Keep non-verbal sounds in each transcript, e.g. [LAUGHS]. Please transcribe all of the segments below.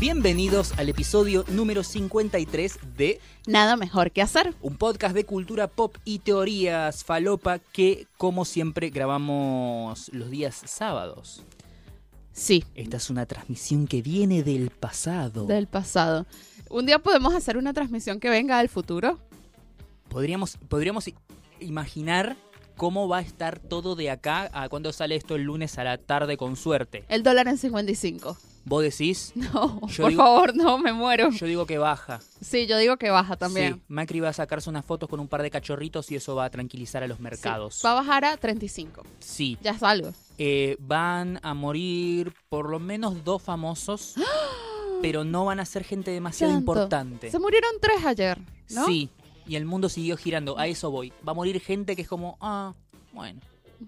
Bienvenidos al episodio número 53 de Nada mejor que hacer. un podcast de cultura pop y teorías falopa que, como siempre, grabamos los días sábados. Sí, Esta es una transmisión que viene del pasado. del pasado. Un día podemos hacer una transmisión que venga del futuro. Podríamos, podríamos imaginar cómo va a estar todo de acá a cuando sale esto el lunes a la tarde con suerte. El dólar en 55. Vos decís, [LAUGHS] No, Yo por digo- favor, no, me muero. yo digo que baja. Sí, yo digo que baja también. Sí, Macri va a sacarse unas fotos con un par de cachorritos y eso va a tranquilizar a los Sí, mercados. Va a bajar a 35. Sí, Ya es algo. Eh, van a morir por lo menos dos famosos, [GASPS] pero no van a ser gente demasiado Tanto. importante. Se murieron tres ayer, ¿no? Sí, y el mundo siguió girando. A eso voy. Va a morir gente que es como, ah, bueno.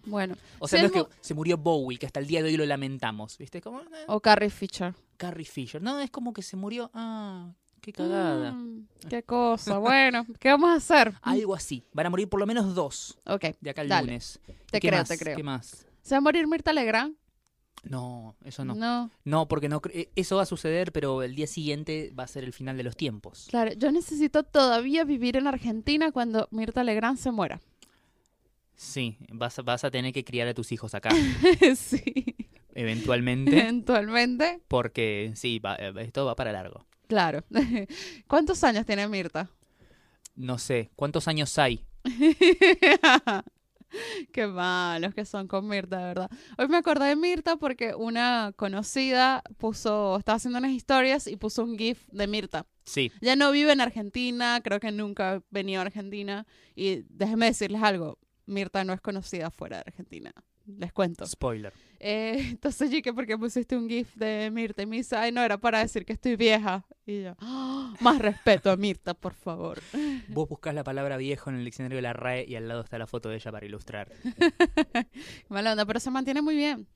Bueno. O sea, no es que se murió Bowie, que hasta el día de hoy lo lamentamos, ¿viste? Como, eh, O Carrie Fisher. Carrie Fisher. No, es como que se murió, ah, qué cagada. Mm, qué cosa. Bueno, ¿qué vamos a hacer? Algo así. Van a morir por lo menos dos Ok, de acá al Dale. lunes. Te ¿Y qué creo, más? te creo. ¿Qué más? ¿se va a morir Mirta Legrand? No, eso no. No. No, porque no eh, eso va a suceder, pero el día siguiente va a ser el final de los tiempos. Claro, yo necesito todavía vivir en Argentina cuando Mirta Legrand se muera. Sí, vas a, vas a tener que criar a tus hijos acá, [LAUGHS] sí. eventualmente, Eventualmente. porque sí, va- eh, esto va para largo. Claro. [LAUGHS] ¿Cuántos años tiene Mirta? No sé, ¿cuántos años hay? [LAUGHS] Qué malos que son con Mirta, de verdad. Hoy me acordé de Mirta porque una conocida puso, estaba haciendo unas historias y puso un GIF de Mirta. Sí, Ya no vive en Argentina, creo que nunca ha venido a Argentina. Y déjenme decirles algo, Mirta no es conocida fuera de Argentina. Les cuento. spoiler. Eh, [LAUGHS] entonces, ¿y qué? ¿Por qué pusiste un GIF de Mirta? Y me dice, ay, no, era para decir que estoy vieja. Y yo, "Ah, [GASPS] más respeto a Mirta, por favor. [LAUGHS] Vos buscas la palabra viejo en el diccionario de la RAE y al lado está la foto de ella para ilustrar. [LAUGHS] Mala onda, pero se mantiene muy bien.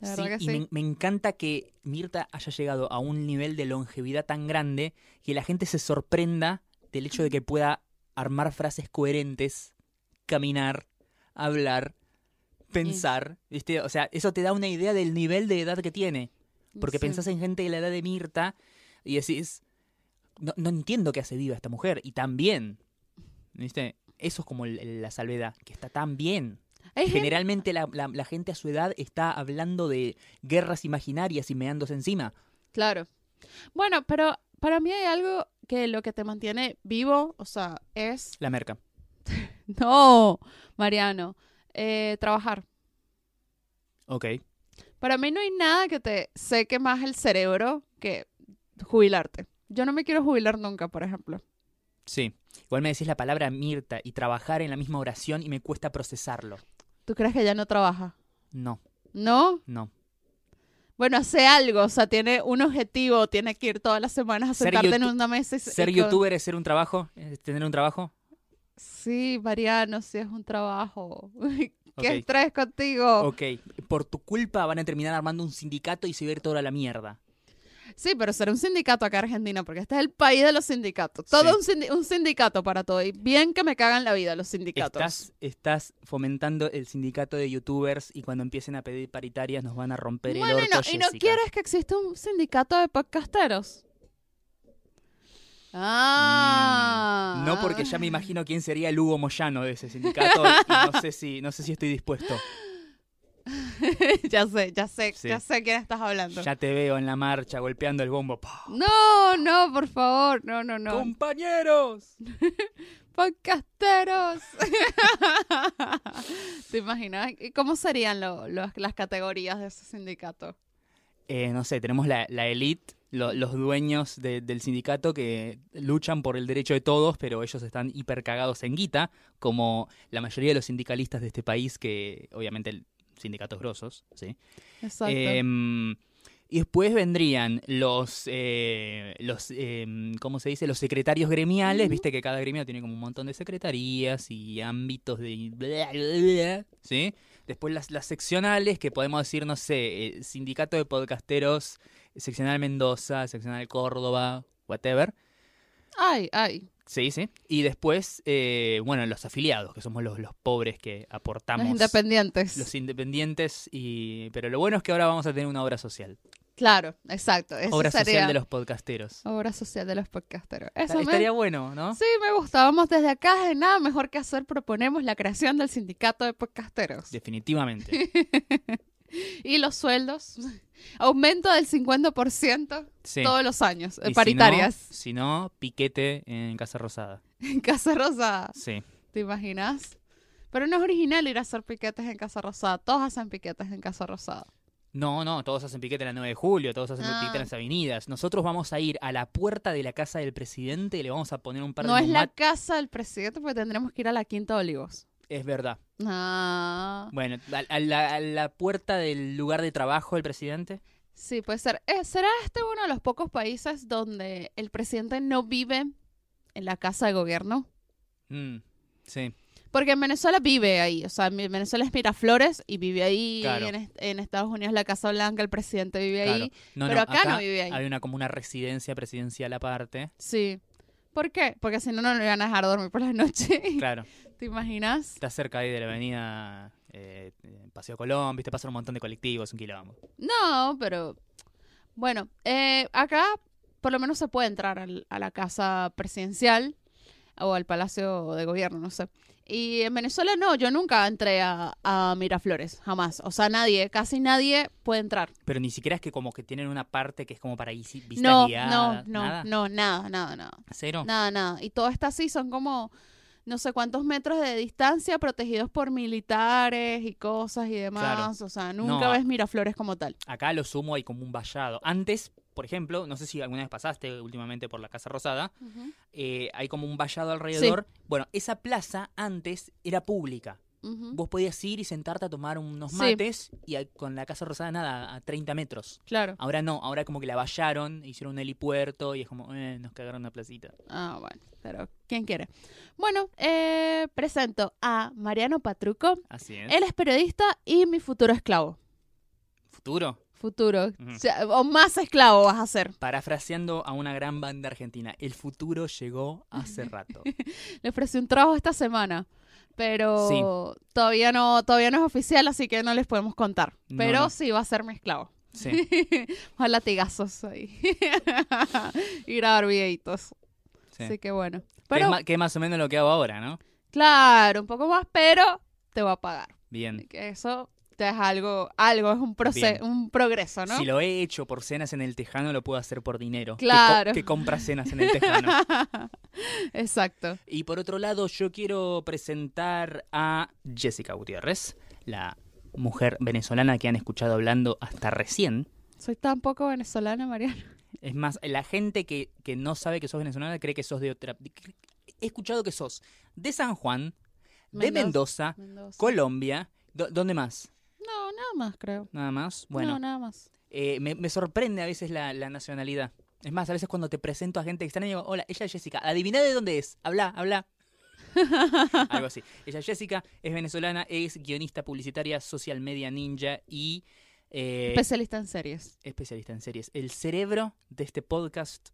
La Sí, que y sí. Me, me encanta que Mirta haya llegado a un nivel de longevidad tan grande que la gente se sorprenda del hecho de que pueda armar frases coherentes, caminar, hablar, pensar, ¿viste? O sea, eso te da una idea del nivel de edad que tiene. Porque Sí. pensás en gente de la edad de Mirta y decís, no, no entiendo qué hace viva esta mujer. Y tan bien. ¿Viste? Eso es como la salvedad, que está tan bien. Generalmente la, la- la gente a su edad está hablando de guerras imaginarias y meándose encima. Claro. Bueno, pero para mí hay algo que lo que te mantiene vivo, o sea, es... La merca. [LAUGHS] No, Mariano, eh, trabajar. Ok. Para mí no hay nada que te seque más el cerebro que jubilarte. Yo no me quiero jubilar nunca, por ejemplo. Sí. Igual me decís la palabra Mirta y trabajar en la misma oración y me cuesta procesarlo. ¿Tú crees que ya no trabaja? No, ¿No? no. Bueno, hace algo, o sea, tiene un objetivo, tiene que ir todas las semanas a Ser sentarte en una mesa y ¿Ser y con- youtuber es ser un trabajo? ¿Es tener un trabajo? Sí, Mariano, sí es un trabajo. [LAUGHS] ¿Qué Ok. estrés contigo? Ok. Por tu culpa van a terminar armando un sindicato y se va a ir toda la mierda. Sí, pero será un sindicato acá en Argentina, porque este es el país de los sindicatos. Todo Sí. un, sindi- un sindicato para todo. Y bien que me cagan la vida los sindicatos. Estás, estás fomentando el sindicato de youtubers y cuando empiecen a pedir paritarias nos van a romper Bueno, el y orto, no, y no quieres que exista un sindicato de podcasteros. Ah. Mm, No porque ya me imagino quién sería el Hugo Moyano de ese sindicato y [LAUGHS] no sé si, no sé si estoy dispuesto. [LAUGHS] ya sé, ya sé, Sí. ya sé quién estás hablando. Ya te veo en la marcha golpeando el bombo. No, no, por favor, no, no, no. ¡Compañeros! [LAUGHS] Podcasteros. ¿Te imaginas? ¿Y ¿Cómo serían lo- las categorías de ese sindicato? Eh, no sé, tenemos la, la elite, lo- los dueños de- del sindicato que luchan por el derecho de todos, pero ellos están hiper cagados en guita, como la mayoría de los sindicalistas de este país, que obviamente el- sindicatos grosos, ¿sí? Exacto. Em, y después vendrían los, eh, los em, ¿cómo se dice? Los secretarios gremiales, viste que cada gremio tiene como un montón de secretarías y ámbitos de... bla, bla, bla, ¿Sí? Después las, las seccionales, que podemos decir, no sé, eh, Sindicato de Podcasteros, Seccional Mendoza, Seccional Córdoba, whatever. ay, ay. Sí, sí. Y después, eh, bueno, los afiliados, que somos los, los pobres que aportamos. Los independientes. Los independientes, y pero lo bueno es que ahora vamos a tener una obra social. Claro, exacto. Eso Obra sería social de los podcasteros. obra social de los podcasteros. Eso me- Estaría bueno, ¿no? Sí, me gusta. Vamos desde acá, de nada mejor que hacer, proponemos la creación del sindicato de podcasteros. Definitivamente. [LAUGHS] [LAUGHS] Y los sueldos, [LAUGHS] aumento del 50% Sí. todos los años, Y eh, si paritarias. no- Si no, piquete en Casa Rosada. En Casa Rosada, Sí. ¿te imaginas? Pero no es original ir a hacer piquetes en Casa Rosada. Todos hacen piquetes en Casa Rosada. No, no, todos hacen piquete en la 9 de julio, todos hacen Ah. piquete en las avenidas. Nosotros vamos a ir a la puerta de la casa del presidente y le vamos a poner un par No de es la casa del presidente porque tendremos que ir a la Quinta de Olivos. Es verdad. Ah, Bueno, a, a la, a la puerta del lugar de trabajo del presidente. sí, puede ser. Eh, ¿Será este uno de los pocos países donde el presidente no vive en la casa de gobierno? Mm, sí, Porque en Venezuela vive ahí, o sea, en Venezuela es Miraflores y vive ahí, Claro. en, est- en Estados Unidos la Casa Blanca, el presidente vive claro. ahí, No, pero no, acá, no vive ahí. Hay una como una residencia presidencial aparte. Sí. ¿Por qué? Porque si no, no le van a dejar dormir por la noche. Claro, [LAUGHS] ¿Te imaginas? está cerca ahí de la avenida eh, Paseo Colón, viste, pasan un montón de colectivos, un quilombo. No, pero bueno, eh, acá por lo menos se puede entrar al- a la casa presidencial o al palacio de gobierno, no sé. Y en Venezuela no, yo nunca entré a, a Miraflores, jamás. O sea, nadie, casi nadie puede entrar. Pero ni siquiera es que como que tienen una parte que es como para isi- vistas No, no, no, nada. no, nada, nada, nada. Cero. Nada, nada. Y todo está así, son como no sé cuántos metros de distancia protegidos por militares y cosas y demás. Claro. O sea, nunca No. ves Miraflores como tal. Acá a lo sumo hay como un vallado. Antes, por ejemplo, no sé si alguna vez pasaste últimamente por la Casa Rosada, eh, hay como un vallado alrededor. Bueno, esa plaza antes era pública. Vos podías ir y sentarte a tomar unos Sí. mates y a- con la Casa Rosada nada, a 30 metros. Claro. Ahora no, ahora como que la vallaron, hicieron un helipuerto y es como, eh, nos cagaron una placita. Ah, bueno, pero ¿quién quiere? Bueno, eh, presento a Mariano Patruco. Así es. Él es periodista y mi futuro esclavo. Futuro. Futuro. O, sea, o más esclavo vas a ser. Parafraseando a una gran banda argentina, el futuro llegó hace rato. [LAUGHS] Le ofrecí un trabajo esta semana. Pero todavía no, todavía no es oficial, así que no les podemos contar. Pero no. sí va a ser mi esclavo. Sí, [LAUGHS] a latigazos ahí. [LAUGHS] y grabar videitos. sí. Así que bueno. Que es Pero, que es más o menos lo que hago ahora, ¿no? claro, un poco más, pero te va a pagar. Bien. Que eso es algo, algo, es un proceso, un progreso, ¿no? Si lo he hecho por cenas en el Tejano, lo puedo hacer por dinero. Que co- Claro. Que, compra cenas en el Tejano. [LAUGHS] Exacto. y por otro lado, yo quiero presentar a Jessica Gutiérrez, la mujer venezolana que han escuchado hablando hasta recién. Soy tan poco venezolana, Mariano. Es más, la gente que, que no sabe que sos venezolana cree que sos de otra... He escuchado que sos de San Juan, de Mendoza, Mendoza. Colombia. ¿Dónde más? No, nada más, creo. Nada más. Bueno, No, nada más. Eh, me, me sorprende a veces la, la nacionalidad. Es más, a veces cuando te presento a gente extraña, digo, hola, ella es Jessica. Adivina de dónde es. Habla, habla. [LAUGHS] Algo así. Ella es Jessica, es venezolana, es guionista publicitaria, social media ninja y eh, Especialista en series. especialista en series. El cerebro de este podcast.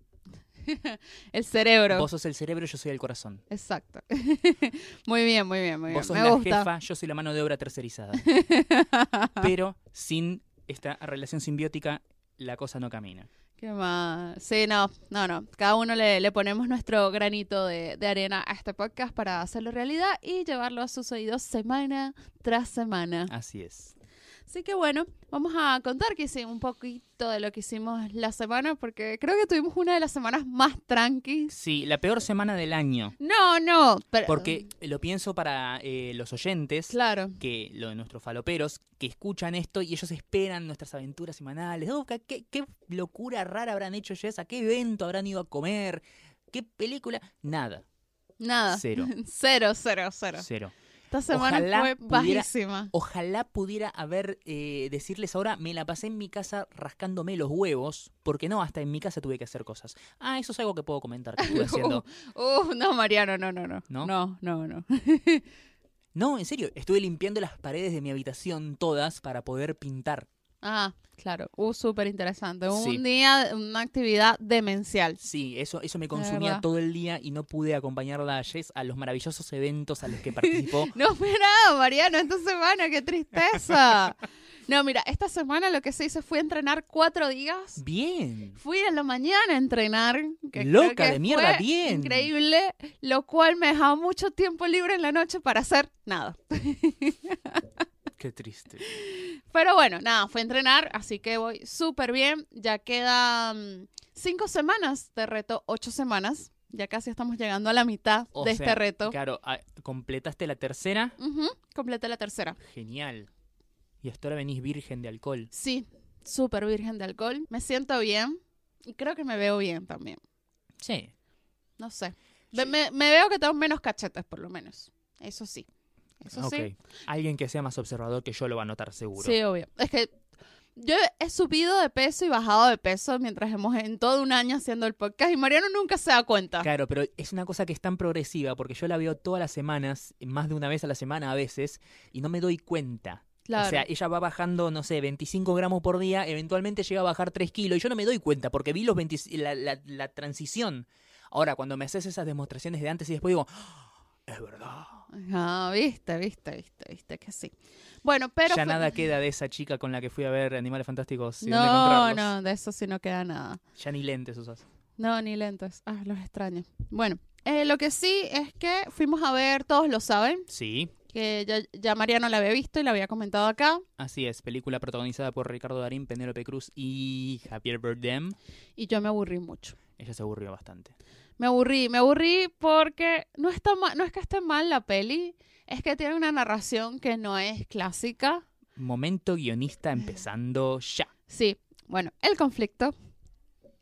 [LAUGHS] El cerebro. Vos sos el cerebro, yo soy el corazón. Exacto. [LAUGHS] muy bien, muy bien, muy bien. Vos sos Me la gusta. jefa, yo soy la mano de obra tercerizada. [LAUGHS] Pero sin esta relación simbiótica, la cosa no camina. ¿Qué más? Sí, no, no, no. Cada uno le, le ponemos nuestro granito de, de arena a este podcast para hacerlo realidad y llevarlo a sus oídos semana tras semana. Así es. Así que bueno, vamos a contar que hicimos un poquito de lo que hicimos la semana porque creo que tuvimos una de las semanas más tranquis. Sí, la peor semana del año. No, no. Pero, Porque lo pienso para eh, los oyentes, Claro. que lo de nuestros faloperos, que escuchan esto y ellos esperan nuestras aventuras semanales. Oh, ¿qué, qué- locura rara habrán hecho Jess? ¿A qué evento habrán ido a comer? ¿Qué película? Nada. Nada. Cero. [LAUGHS] Cero, cero, cero. Cero. Esta semana Ojalá fue pudiera- bajísima. Ojalá pudiera haber, eh, decirles ahora, me la pasé en mi casa rascándome los huevos, porque no, hasta en mi casa tuve que hacer cosas. Ah, eso es algo que puedo comentar que estuve [LAUGHS] haciendo. Uh, no, Mariano, no, no, no. ¿No? No, no, no. No, en serio, estuve limpiando las paredes de mi habitación todas para poder pintar. Ah, claro. Uh, súper interesante. Un Sí. día, una actividad demencial. Sí, eso, eso me consumía todo el día y no pude acompañarla a Jess a los maravillosos eventos a los que [LAUGHS] participó. No fue nada, Mariano, esta semana, qué tristeza. No, mira, esta semana lo que se hizo fue entrenar cuatro días. Bien. Fui en la mañana a entrenar. Que Loca que de mierda, bien. Increíble, lo cual me dejaba mucho tiempo libre en la noche para hacer nada. [LAUGHS] Qué triste. Pero bueno, nada, fue a entrenar, así que voy súper bien. Ya quedan cinco semanas de reto, ocho semanas. Ya casi estamos llegando a la mitad O de sea, este reto. Claro, ah, completaste la tercera. Completé la tercera. Genial. Y hasta ahora venís virgen de alcohol. Sí, súper virgen de alcohol. Me siento bien y creo que me veo bien también. Sí. No sé. Me, me veo que tengo menos cachetes, por lo menos. Eso sí. Eso ok. sí. Alguien que sea más observador que yo lo va a notar seguro. Sí, obvio. Es que yo he subido de peso y bajado de peso mientras hemos en todo un año haciendo el podcast y Mariano nunca se da cuenta. Claro, pero es una cosa que es tan progresiva porque yo la veo todas las semanas, más de una vez a la semana a veces, y no me doy cuenta. Claro. O sea, ella va bajando, no sé, 25 gramos por día, eventualmente llega a bajar 3 kilos y yo no me doy cuenta porque vi los 20 la, la- la transición. Ahora, cuando me haces esas demostraciones de antes y después digo, "Ah, es verdad. Ah, viste, viste, viste, viste que sí. Bueno, pero... ya fue- nada queda de esa chica con la que fui a ver Animales Fantásticos. y No, no, de eso sí no queda nada. Ya ni lentes usas. No, ni lentes. Ah, los extraño. Bueno, eh, lo que sí es que fuimos a ver, todos lo saben, Sí, que ya, ya Mariano la había visto y la había comentado acá. así es. Película protagonizada por Ricardo Darín, Penélope Cruz y Javier Bardem. Y yo me aburrí mucho. Ella se aburrió bastante. Me aburrí, me aburrí porque no, está ma- no es que esté mal la peli, es que tiene una narración que no es clásica. Momento guionista empezando ya. Sí, bueno, el conflicto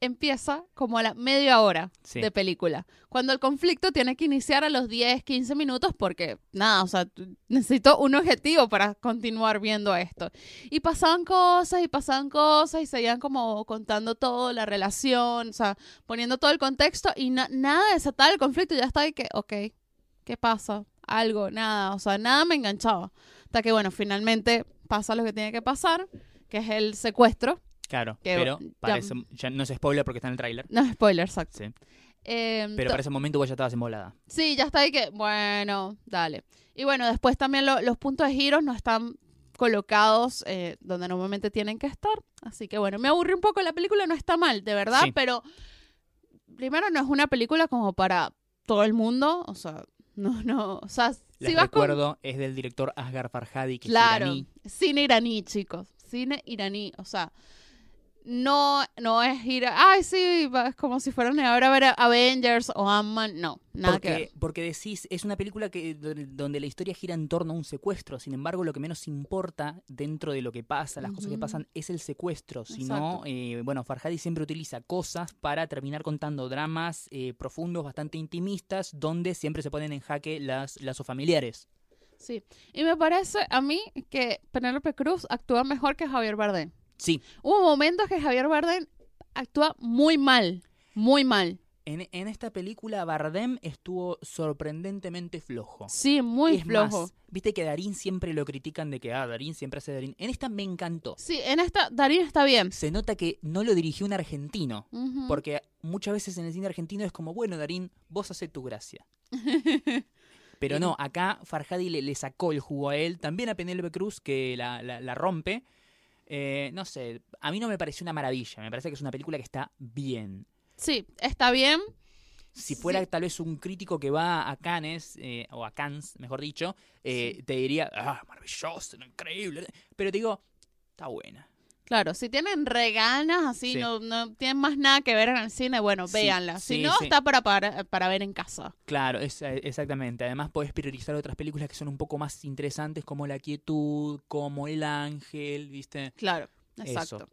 empieza como a la media hora Sí. de película. Cuando el conflicto tiene que iniciar a los 10, 15 minutos porque, nada, o sea, necesito un objetivo para continuar viendo esto. Y pasaban cosas y pasaban cosas y seguían como contando todo, la relación, o sea, poniendo todo el contexto y na- nada de desatar el conflicto. Ya está ahí que, ok, ¿qué pasa? Algo, nada, o sea, nada me enganchaba. Hasta que, bueno, finalmente pasa lo que tiene que pasar, que es el secuestro. Claro, Que- pero parece, ya no es spoiler porque está en el tráiler. No, spoiler, exacto. Sí. Eh, Pero para ese momento vos ya estabas embolada. Sí, ya está ahí que, bueno, dale. Y bueno, después también lo- los puntos de giros no están colocados eh, donde normalmente tienen que estar. Así que bueno, me aburrí un poco. La película no está mal, de verdad, Sí. pero primero no es una película como para todo el mundo. O sea, no, no. O sea, Les si vas con. recuerdo, es del director Asghar Farhadi, que Claro, es iraní. cine iraní, chicos. Cine iraní. O sea, no, no es ir a, ay, sí, va- es como si fueran ahora a ver Avengers o Ant-Man. No, nada que ver. Porque, porque decís, es una película que do- donde la historia gira en torno a un secuestro. Sin embargo, lo que menos importa dentro de lo que pasa, las cosas que pasan, es el secuestro. Si no, Exacto. eh, bueno, Farhadi siempre utiliza cosas para terminar contando dramas eh, profundos, bastante intimistas, donde siempre se ponen en jaque las lazos familiares. Sí, y me parece a mí que Penélope Cruz actúa mejor que Javier Bardem. Sí, Hubo momentos que Javier Bardem actúa muy mal, muy mal. en, en esta película Bardem estuvo sorprendentemente flojo. Sí, muy Es flojo. más, viste que Darín siempre lo critican de que, ah, Darín siempre hace Darín. En esta me encantó. Sí, en esta Darín está bien. Se nota que no lo dirigió un argentino. Porque muchas veces en el cine argentino es como, bueno, Darín, vos haces tu gracia. [LAUGHS] Pero no, acá Farhadi le, le sacó el jugo a él, también a Penélope Cruz, que la, la- la rompe. Eh, no sé, a mí no me pareció una maravilla, me parece que es una película que está bien. Sí, está bien. Si fuera Sí. tal vez un crítico que va a Cannes, eh, o a Cannes, mejor dicho, eh, te diría, ah, maravilloso, increíble. Pero te digo, está buena. Claro, si tienen reganas así, Sí. no, no tienen más nada que ver en el cine, bueno, Sí, véanla. Si no, está para, para, para ver en casa. Claro, es, eh, exactamente. Además podés priorizar otras películas que son un poco más interesantes, como La Quietud, como El Ángel, ¿viste? Claro, Eso. exacto.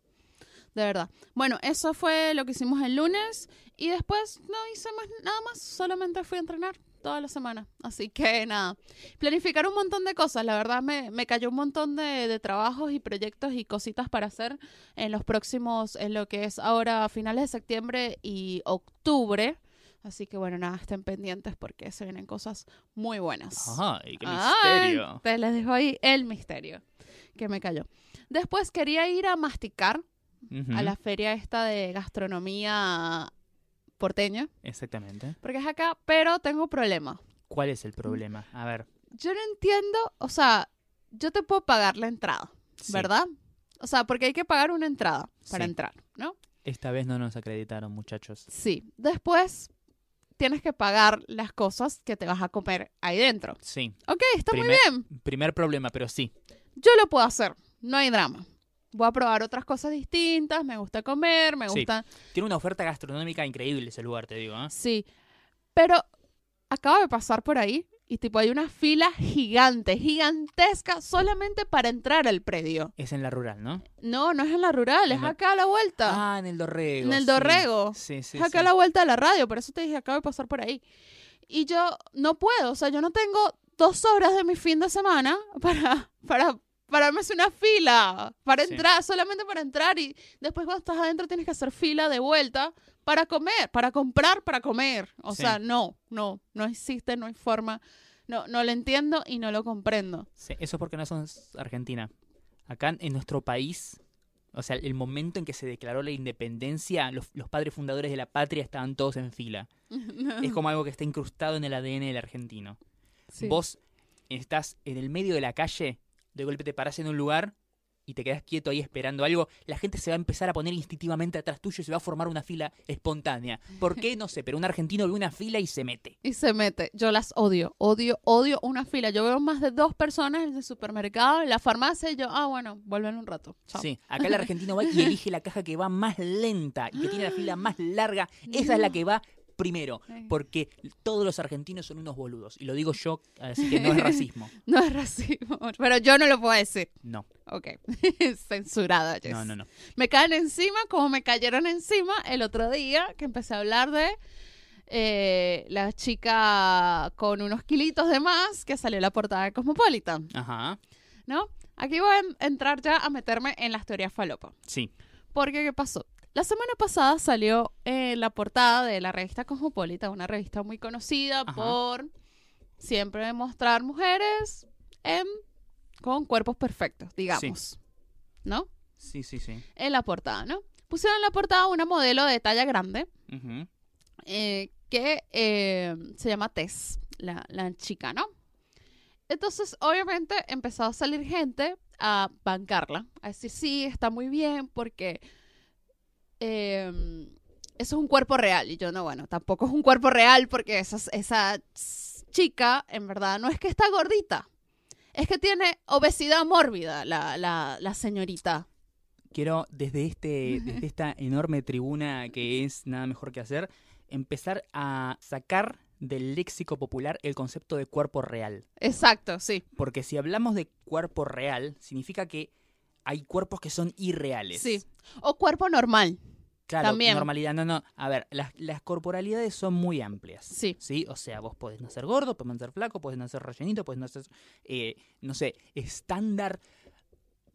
De verdad. Bueno, eso fue lo que hicimos el lunes y después no hice más nada más, solamente fui a entrenar toda la semana. Así que nada, planificar un montón de cosas, la verdad me, me cayó un montón de, de trabajos y proyectos y cositas para hacer en los próximos, en lo que es ahora finales de septiembre y octubre. Así que bueno, nada, estén pendientes porque se vienen cosas muy buenas. ¡Ay, qué Ay, misterio! te les dejo ahí el misterio que me cayó. Después quería ir a masticar a la feria esta de gastronomía porteña, Exactamente. porque es acá, pero tengo problema. ¿Cuál es el problema? A ver. Yo no entiendo, o sea, yo te puedo pagar la entrada, sí. ¿verdad? o sea, porque hay que pagar una entrada para Sí. entrar, ¿no? Esta vez no nos acreditaron, muchachos. Sí. Después tienes que pagar las cosas que te vas a comer ahí dentro. Sí. Ok, está muy bien. Primer problema, pero sí. Yo lo puedo hacer, no hay drama. Voy a probar otras cosas distintas, me gusta comer, me Sí. gusta... Tiene una oferta gastronómica increíble ese lugar, te digo. ¿eh? Sí. Pero acabo de pasar por ahí y tipo hay una fila gigante, gigantesca, solamente para entrar al predio. Es en la rural, ¿no? No, no es en la rural, es acá a la vuelta. Ah, en el Dorrego. En el sí. Dorrego. Sí, sí, es acá sí. a la vuelta de la radio, por eso te dije, acabo de pasar por ahí. Y yo no puedo, o sea, yo no tengo dos horas de mi fin de semana [LAUGHS] para, para pararme hacer una fila, para Sí. entrar, solamente para entrar y después cuando estás adentro tienes que hacer fila de vuelta para comer, para comprar, para comer. O Sí. sea, no, no, no existe, no hay forma. No, no lo entiendo y no lo comprendo. Sí, eso es porque no somos Argentina. Acá en nuestro país, o sea, el momento en que se declaró la independencia, los, los padres fundadores de la patria estaban todos en fila. [LAUGHS] Es como algo que está incrustado en el ADN del argentino. Sí. Vos estás en el medio de la calle, de golpe te parás en un lugar y te quedás quieto ahí esperando algo, la gente se va a empezar a poner instintivamente atrás tuyo y se va a formar una fila espontánea. ¿Por qué? No sé, pero un argentino ve una fila y se mete. Y se mete. Yo las odio, odio, odio una fila. Yo veo más de dos personas en el supermercado, en la farmacia, y yo, ah, bueno, vuelven un rato. Chao. Sí, acá el argentino va y [LAUGHS] elige la caja que va más lenta y que tiene la fila más larga. Esa es la que va primero, porque todos los argentinos son unos boludos. Y lo digo yo, así que no es [LAUGHS] racismo. No es racismo, pero yo no lo puedo decir. No, Ok, [LAUGHS] censurada. Jess. no, no, no. Me caen encima como me cayeron encima el otro día que empecé a hablar de eh, la chica con unos kilitos de más que salió en la portada de Cosmopolitan, Ajá, ¿no? Aquí voy a en- entrar ya a meterme en las teorías falopa. sí. Porque, ¿qué pasó? La semana pasada salió eh, la portada de la revista Cosmopolitan, una revista muy conocida Ajá. por siempre mostrar mujeres en- con cuerpos perfectos, digamos. ¿No? Sí, sí, sí. En la portada, ¿no? Pusieron en la portada una modelo de talla grande eh, que eh, se llama Tess, la, la chica, ¿no? Entonces, obviamente, empezó a salir gente a bancarla, a decir, sí, está muy bien, porque eh, eso es un cuerpo real. Y yo, no, bueno, tampoco es un cuerpo real, porque esa, esa chica, en verdad, no es que está gordita, es que tiene obesidad mórbida, la, la, la señorita. Quiero, desde, este, desde esta enorme tribuna que es nada mejor que hacer, empezar a sacar del léxico popular el concepto de cuerpo real. Exacto, sí. Porque si hablamos de cuerpo real, significa que hay cuerpos que son irreales. Sí. O cuerpo normal. Claro, También. normalidad. No, no. A ver, las, las corporalidades son muy amplias. Sí. ¿Sí? O sea, vos podés nacer gordo, podés nacer flaco, podés nacer rellenito, podés nacer, eh, no sé, estándar.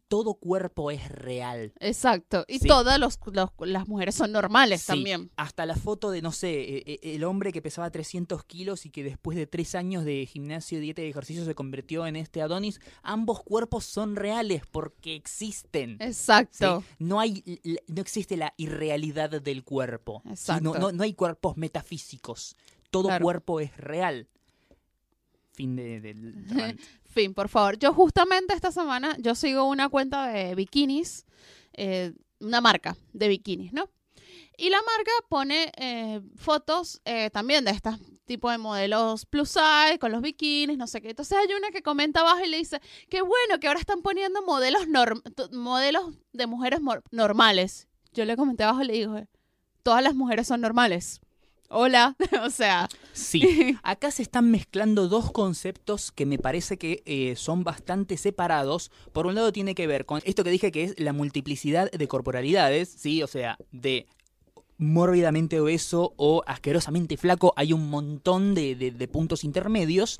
Todo cuerpo es real. Exacto. Y Sí. todas los- los- las mujeres son normales Sí, también. Hasta la foto de, no sé, eh, eh, el hombre que pesaba 300 kilos y que después de tres años de gimnasio, dieta y ejercicio se convirtió en este Adonis. Ambos cuerpos son reales porque existen. ¿sí? Exacto. No, hay, no existe la irrealidad del cuerpo. ¿sí? No, Exacto. no- no hay cuerpos metafísicos. Todo Claro. cuerpo es real. Fin de, del rant. [LAUGHS] Fin, por favor. Yo justamente esta semana, yo sigo una cuenta de bikinis, eh, una marca de bikinis, ¿no? Y la marca pone eh, fotos eh, también de este tipo de modelos plus size, con los bikinis, no sé qué. Entonces hay una que comenta abajo y le dice, qué bueno que ahora están poniendo modelos, modelos de mujeres normales. Yo le comenté abajo y le dije, todas las mujeres son normales. Hola, [LAUGHS] o sea, Sí, [LAUGHS] acá se están mezclando dos conceptos que me parece que eh, son bastante separados. Por un lado tiene que ver con esto que dije que es la multiplicidad de corporalidades, ¿sí? O sea, de mórbidamente obeso o asquerosamente flaco hay un montón de, de- de puntos intermedios.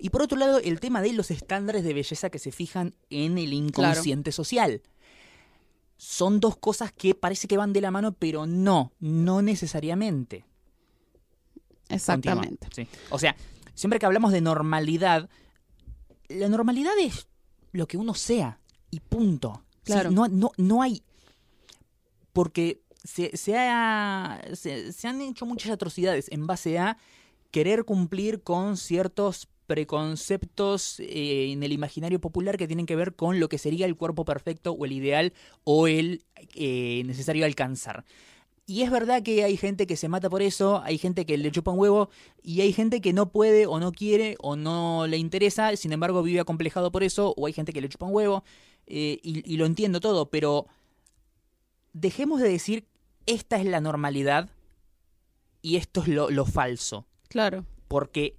Y por otro lado, el tema de los estándares de belleza que se fijan en el inconsciente social. Son dos cosas que parece que van de la mano, pero no, no necesariamente. Exactamente. Sí. O sea, siempre que hablamos de normalidad, la normalidad es lo que uno sea y punto. Sí, Claro. no, no, no hay... Porque se, se, ha- se- se han hecho muchas atrocidades en base a querer cumplir con ciertos preconceptos eh, en el imaginario popular que tienen que ver con lo que sería el cuerpo perfecto o el ideal o el eh, necesario alcanzar. Y es verdad que hay gente que se mata por eso, hay gente que le chupa un huevo y hay gente que no puede o no quiere o no le interesa, sin embargo vive acomplejado por eso, o hay gente que le chupa un huevo eh, y, y lo entiendo todo, pero dejemos de decir esta es la normalidad y esto es lo, lo falso, Claro. porque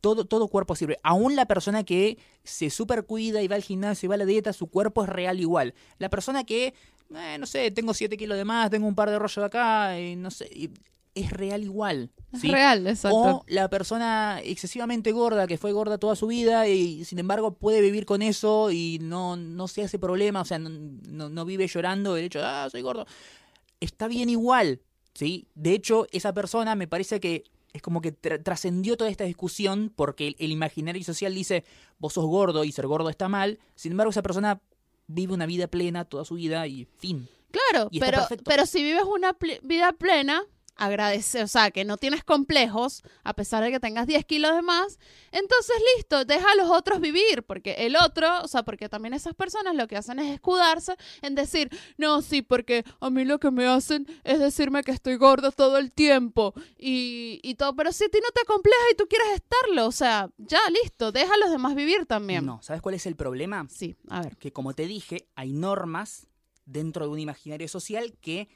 todo, todo cuerpo sirve. Aún la persona que se super cuida y va al gimnasio y va a la dieta, su cuerpo es real igual. La persona que, eh, no sé, tengo 7 kilos de más, tengo un par de rollos de acá, y no sé, y es real igual. Es real, exacto. O la persona excesivamente gorda, que fue gorda toda su vida y sin embargo puede vivir con eso y no, no se hace problema, o sea, no, no- no vive llorando el hecho de, ah, soy gordo. Está bien igual, ¿sí? De hecho, esa persona me parece que es como que tra- trascendió toda esta discusión porque el, el imaginario social dice, vos sos gordo y ser gordo está mal. Sin embargo, esa persona vive una vida plena toda su vida y fin. Claro, Y pero, pero si vives una ple- vida plena, agradece, o sea, que no tienes complejos, a pesar de que tengas 10 kilos de más, entonces listo, deja a los otros vivir, porque el otro, o sea, porque también esas personas lo que hacen es escudarse en decir, no, sí, porque a mí lo que me hacen es decirme que estoy gordo todo el tiempo y, y todo, pero si a ti no te compleja y tú quieres estarlo, o sea, ya listo, deja a los demás vivir también. No, ¿sabes cuál es el problema? Sí, a ver. que como te dije, hay normas dentro de un imaginario social que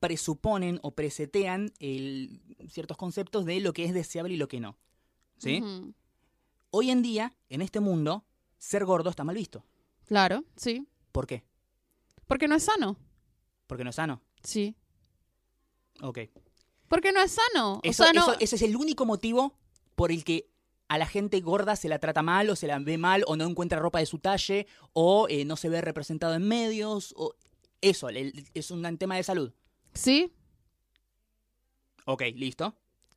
presuponen o presetean el- ciertos conceptos de lo que es deseable y lo que no. ¿Sí? Hoy en día, en este mundo, ser gordo está mal visto. Claro, sí. ¿Por qué? Porque no es sano. Porque no es sano. Sí. Ok. Porque no es sano. Eso- o sea, no. eso- ese es el único motivo por el que a la gente gorda se la trata mal o se la ve mal o no encuentra ropa de su talle o eh, no se ve representado en medios. O... Eso, el- es un tema de salud. Sí, Ok, listo.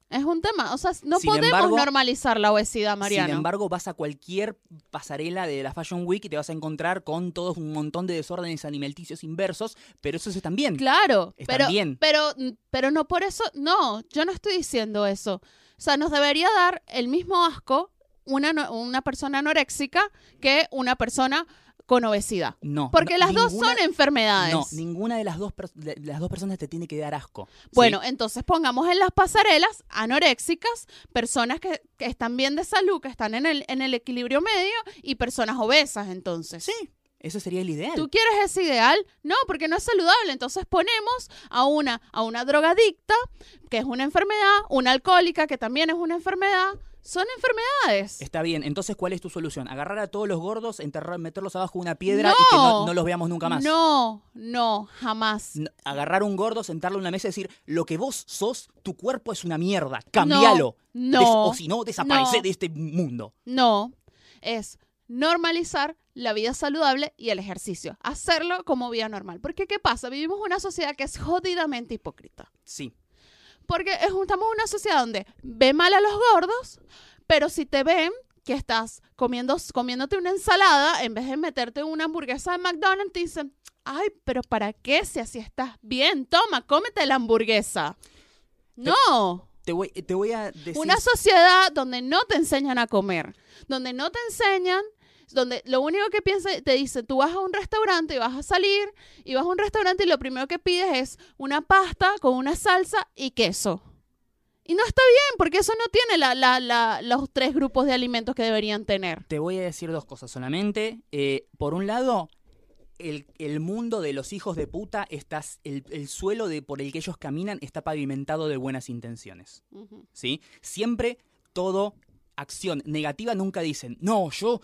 es un tema. O sea, no Sin podemos embargo- normalizar la obesidad, Mariano. Sin embargo, vas a cualquier pasarela de la Fashion Week y te vas a encontrar con todos un montón de desórdenes alimenticios inversos, pero eso está bien. claro, Están pero, bien. pero, pero no por eso. No, yo no estoy diciendo eso. O sea, nos debería dar el mismo asco una, una persona anoréxica que una persona con obesidad. No. Porque no, las dos son enfermedades. No, ninguna de las dos, de las dos personas te tiene que dar asco. ¿sí? Bueno, entonces pongamos en las pasarelas anoréxicas, personas que, que están bien de salud, que están en el, en el equilibrio medio, y personas obesas, entonces. Sí, eso sería el ideal. ¿Tú quieres ese ideal? No, porque no es saludable. Entonces ponemos a una, a una drogadicta, que es una enfermedad, una alcohólica, que también es una enfermedad. Son enfermedades. Está bien, entonces, ¿cuál es tu solución? Agarrar a todos los gordos, enterrar, meterlos abajo de una piedra y que no, No. no los veamos nunca más. No, no, jamás. N- Agarrar un gordo, sentarlo en una mesa y decir, lo que vos sos, tu cuerpo es una mierda, cambialo. No, Des- no, o si no, desaparece no. de este mundo. No, es normalizar la vida saludable y el ejercicio. Hacerlo como vida normal. Porque, ¿qué pasa? Vivimos una sociedad que es jodidamente hipócrita. Sí. Porque estamos en una sociedad donde ve mal a los gordos, pero si te ven que estás comiendo, comiéndote una ensalada, en vez de meterte una hamburguesa de McDonald's, te dicen, ay, pero ¿para qué si así estás bien? Toma, cómete la hamburguesa. No. Te voy, te voy a decir... Una sociedad donde no te enseñan a comer, donde no te enseñan, donde lo único que piensa, te dice, tú vas a un restaurante y vas a salir, y vas a un restaurante y lo primero que pides es una pasta con una salsa y queso. Y no está bien, porque eso no tiene la- la- la- los tres grupos de alimentos que deberían tener. Te voy a decir dos cosas solamente. Eh, por un lado, el, el mundo de los hijos de puta, estás, el, el suelo de, por el que ellos caminan está pavimentado de buenas intenciones. ¿sí? Siempre todo acción negativa nunca dicen, no, yo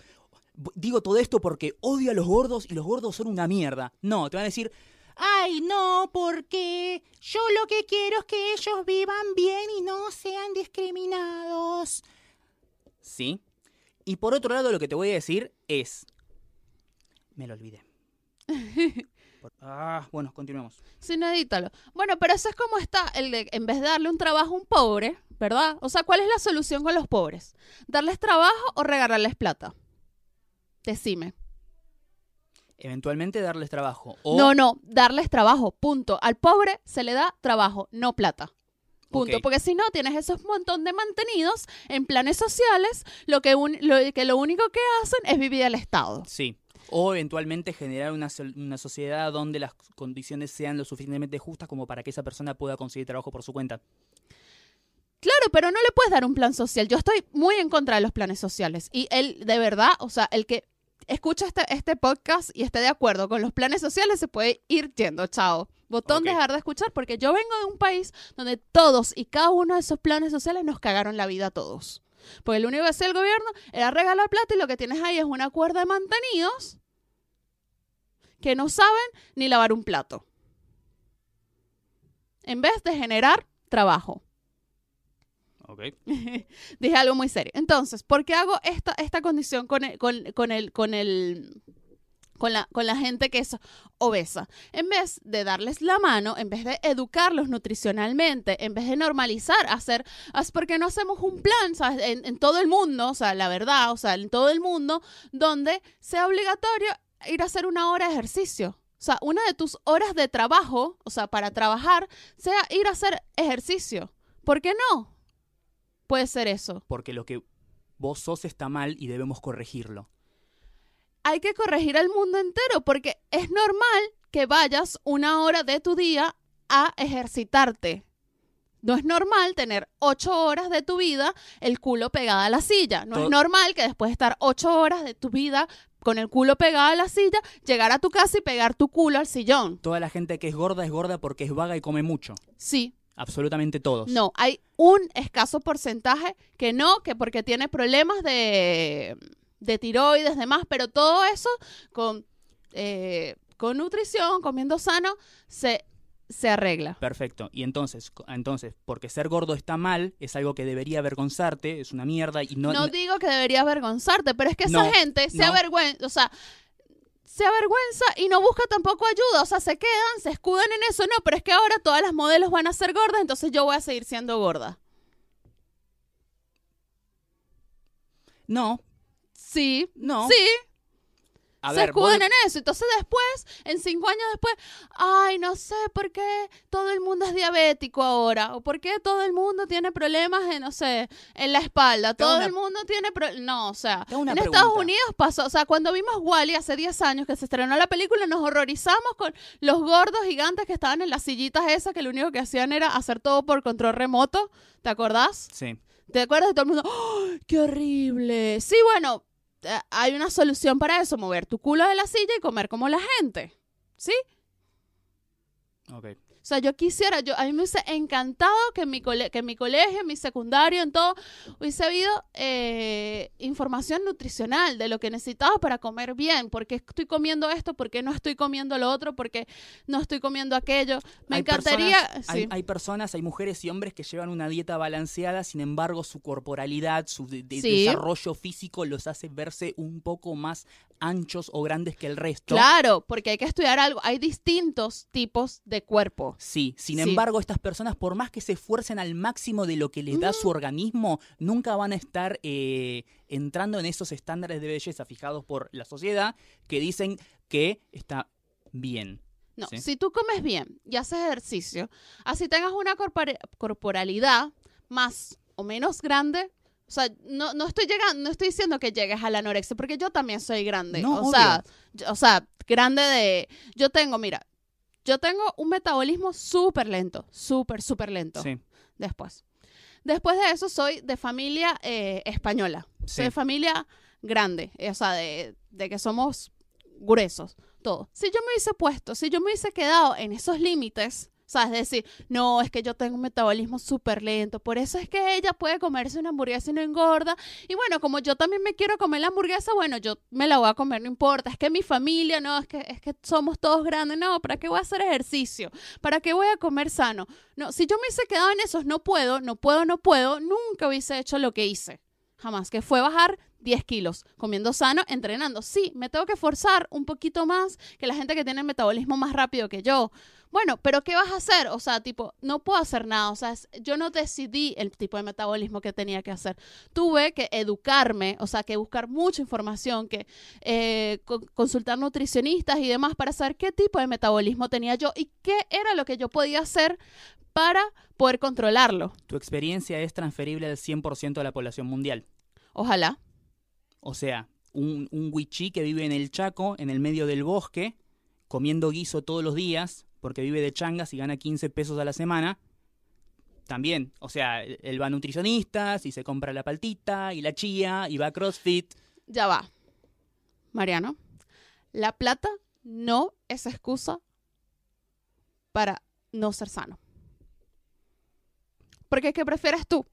digo todo esto porque odio a los gordos y los gordos son una mierda. No, te van a decir, ay, no, porque yo lo que quiero es que ellos vivan bien y no sean discriminados. ¿Sí? Y por otro lado, lo que te voy a decir es, me lo olvidé. [LAUGHS] Ah, bueno, continuemos. Sí, no, edítalo. Bueno, pero eso es como está, el de, en vez de darle un trabajo a un pobre, ¿verdad? O sea, ¿cuál es la solución con los pobres? ¿Darles trabajo o regalarles plata? Decime. Eventualmente darles trabajo. O, No, no, darles trabajo, punto. Al pobre se le da trabajo, no plata. Punto. Porque si no, tienes esos montón de mantenidos en planes sociales, lo que, un- lo, que lo único que hacen es vivir al Estado. Sí. O eventualmente generar una, una sociedad donde las condiciones sean lo suficientemente justas como para que esa persona pueda conseguir trabajo por su cuenta. Claro, pero no le puedes dar un plan social. Yo estoy muy en contra de los planes sociales. Y él, de verdad, o sea, el que escucha este, este podcast y esté de acuerdo con los planes sociales se puede ir yendo. Chao. Botón dejar de escuchar porque yo vengo de un país donde todos y cada uno de esos planes sociales nos cagaron la vida a todos. Porque lo único que hacía el gobierno era regalar plata y lo que tienes ahí es una cuerda de mantenidos que no saben ni lavar un plato. En vez de generar trabajo. Ok. [LAUGHS] Dije algo muy serio. Entonces, ¿por qué hago esta, esta condición con con, el, con el, con la, con la gente que es obesa? En vez de darles la mano, en vez de educarlos nutricionalmente, en vez de normalizar, hacer, haz- porque no hacemos un plan. En, en todo el mundo, o sea, la verdad, o sea, en todo el mundo, donde sea obligatorio ir a hacer una hora de ejercicio. O sea, una de tus horas de trabajo, o sea, para trabajar, sea ir a hacer ejercicio. ¿Por qué no? Puede ser eso. Porque lo que vos sos está mal y debemos corregirlo. Hay que corregir al mundo entero porque es normal que vayas una hora de tu día a ejercitarte. No es normal tener ocho horas de tu vida el culo pegado a la silla. No Todo- es normal que después de estar ocho horas de tu vida con el culo pegado a la silla, llegar a tu casa y pegar tu culo al sillón. Toda la gente que es gorda es gorda porque es vaga y come mucho. Sí, Absolutamente todos. No, hay un escaso porcentaje que no, que porque tiene problemas de, de tiroides, demás, pero todo eso con, eh, con nutrición, comiendo sano, se, se arregla. Perfecto. Y entonces, entonces, porque ser gordo está mal, es algo que debería avergonzarte, es una mierda y no... No, digo que debería avergonzarte, pero es que No, esa gente se no. avergüenza, o sea, se avergüenza y no busca tampoco ayuda, o sea, se quedan, se escudan en eso, no, pero es que ahora todas las modelos van a ser gordas, entonces yo voy a seguir siendo gorda. No, Sí, no. sí, A se ver, vos- escudan en eso. Entonces después, en cinco años después, ay, no sé por qué todo el mundo es diabético ahora, o por qué todo el mundo tiene problemas en, no sé, en la espalda, todo una- el mundo tiene problemas, no, o sea, en Estados. Unidos pasó, o sea, cuando vimos Wally hace 10 años que se estrenó la película, nos horrorizamos con los gordos gigantes que estaban en las sillitas esas, que lo único que hacían era hacer todo por control remoto, ¿te acordás? Sí. ¿Te acuerdas de todo el mundo? ¡Ay, ¡Qué horrible! Sí, bueno, hay una solución para eso, mover tu culo de la silla y comer como la gente. ¿Sí? Ok. O sea, yo quisiera, yo, a mí me hubiese encantado que en mi, cole- que en mi colegio, en mi secundario, en todo, hubiese habido eh, información nutricional de lo que necesitaba para comer bien. ¿Por qué estoy comiendo esto? ¿Por qué no estoy comiendo lo otro? ¿Por qué no estoy comiendo aquello? Me Hay encantaría... personas- sí. hay, hay personas, hay mujeres y hombres que llevan una dieta balanceada, sin embargo, su corporalidad, su de- de- Sí. desarrollo físico los hace verse un poco más anchos o grandes que el resto. Claro, porque hay que estudiar algo. Hay distintos tipos de cuerpo. Sí, sin Sí. embargo, estas personas, por más que se esfuercen al máximo de lo que les da Mm. su organismo, nunca van a estar eh, entrando en esos estándares de belleza fijados por la sociedad que dicen que está bien. No, Sí. si tú comes bien y haces ejercicio, así tengas una corporalidad más o menos grande, o sea, no, no estoy llegando, no estoy diciendo que llegues a la anorexia, porque yo también soy grande. No, o obvio. sea, yo- o sea, grande de. Yo tengo, mira, yo tengo un metabolismo súper lento, súper, súper lento. Sí, Después. Después de eso, soy de familia eh, española. sí. Soy de familia grande, eh, o sea, de, de que somos gruesos, todo. Si yo me hubiese puesto, si yo me hubiese quedado en esos límites, ¿sabes? Decir, no, es que yo tengo un metabolismo súper lento, por eso es que ella puede comerse una hamburguesa y no engorda. Y bueno, como yo también me quiero comer la hamburguesa, bueno, yo me la voy a comer, no importa. Es que mi familia, no, es que, es que somos todos grandes, no, ¿para qué voy a hacer ejercicio? ¿Para qué voy a comer sano? No, si yo me hubiese quedado en esos, no puedo, no puedo, no puedo, nunca hubiese hecho lo que hice. Jamás, que fue bajar 10 kilos, comiendo sano, entrenando. Sí, me tengo que forzar un poquito más que la gente que tiene el metabolismo más rápido que yo. Bueno, pero ¿qué vas a hacer? O sea, tipo, no puedo hacer nada. O sea, yo no decidí el tipo de metabolismo que tenía que hacer. Tuve que educarme, o sea, que buscar mucha información, que eh, co- consultar nutricionistas y demás para saber qué tipo de metabolismo tenía yo y qué era lo que yo podía hacer para poder controlarlo. Tu experiencia es transferible al 100% de la población mundial. Ojalá. O sea, un, un wichí que vive en el Chaco, en el medio del bosque, comiendo guiso todos los días, porque vive de changas y gana 15 pesos a la semana. También, o sea, él va a nutricionistas y se compra la paltita y la chía y va a CrossFit. Ya va. Mariano, la plata no es excusa para no ser sano. Porque ¿qué prefieres tú?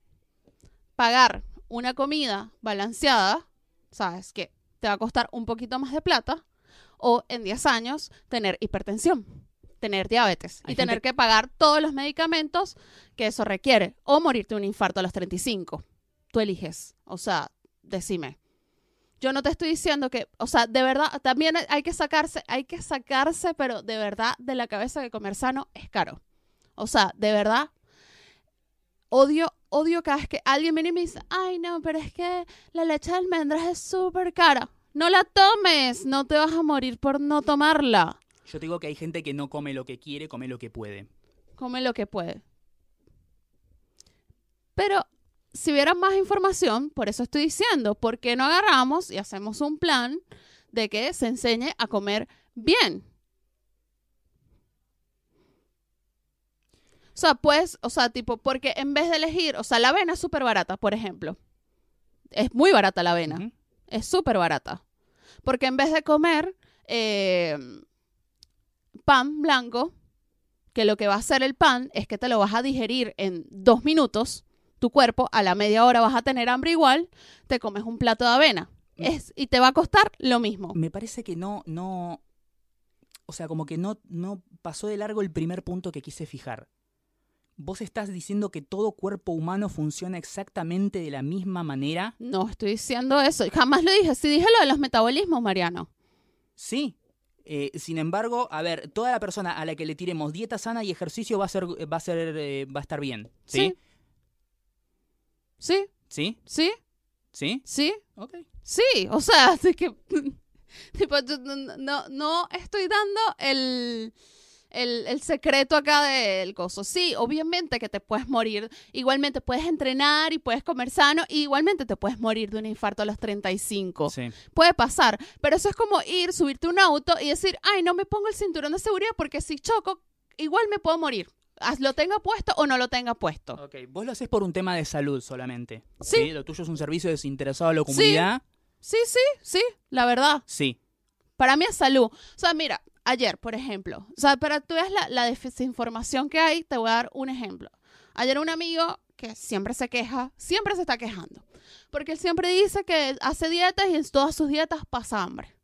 Pagar una comida balanceada, sabes que te va a costar un poquito más de plata, o en 10 años tener hipertensión, tener diabetes y tener que pagar todos los medicamentos que eso requiere, o morirte de un infarto a los 35. Tú eliges. O sea, decime. Yo no te estoy diciendo que, o sea, de verdad, también hay que sacarse, hay que sacarse, pero de verdad de la cabeza que comer sano es caro. O sea, de verdad, odio, odio cada vez que alguien viene y me dice, ay no, pero es que la leche de almendras es súper cara. No la tomes, no te vas a morir por no tomarla. Yo te digo que hay gente que no come lo que quiere, come lo que puede. Come lo que puede. Pero si hubiera más información, por eso estoy diciendo, ¿por qué no agarramos y hacemos un plan de que se enseñe a comer bien? O sea, pues, o sea, tipo, porque en vez de elegir, o sea, la avena es súper barata, por ejemplo. Es muy barata la avena es súper barata. Porque en vez de comer eh, pan blanco, que lo que va a hacer el pan es que te lo vas a digerir en dos minutos, tu cuerpo a la media hora vas a tener hambre igual, te comes un plato de avena. Mm. Es, y te va a costar lo mismo. Me parece que no, no. O sea, como que no, no pasó de largo el primer punto que quise fijar. Vos estás diciendo que todo cuerpo humano funciona exactamente de la misma manera. No estoy diciendo eso. Jamás lo dije. Sí dije lo de los metabolismos, Mariano. Sí. Eh, sin embargo, a ver, toda la persona a la que le tiremos dieta sana y ejercicio va a ser, va a ser, eh, va a estar bien. ¿Sí? Sí, ¿Sí? sí, ¿Sí? sí. Ok. Sí, o sea, [LAUGHS] así que [LAUGHS] tipo, no, no estoy dando el, el, el secreto acá del coso. Sí, obviamente que te puedes morir, igualmente puedes entrenar y puedes comer sano, y igualmente te puedes morir de un infarto a los 35. Sí. Puede pasar, pero eso es como ir, subirte a un auto y decir, ay, no me pongo el cinturón de seguridad porque si choco, igual me puedo morir. Lo tenga puesto o no lo tenga puesto. Ok, vos lo haces por un tema de salud solamente. Sí. Lo tuyo es un servicio desinteresado a la comunidad. Sí, sí, sí, la verdad. Sí. Para mí es salud. O sea, mira, ayer, por ejemplo, o sea, para tú veas la, la desinformación que hay, te voy a dar un ejemplo. Ayer un amigo que siempre se queja, siempre se está quejando, porque él siempre dice que hace dietas y en todas sus dietas pasa hambre.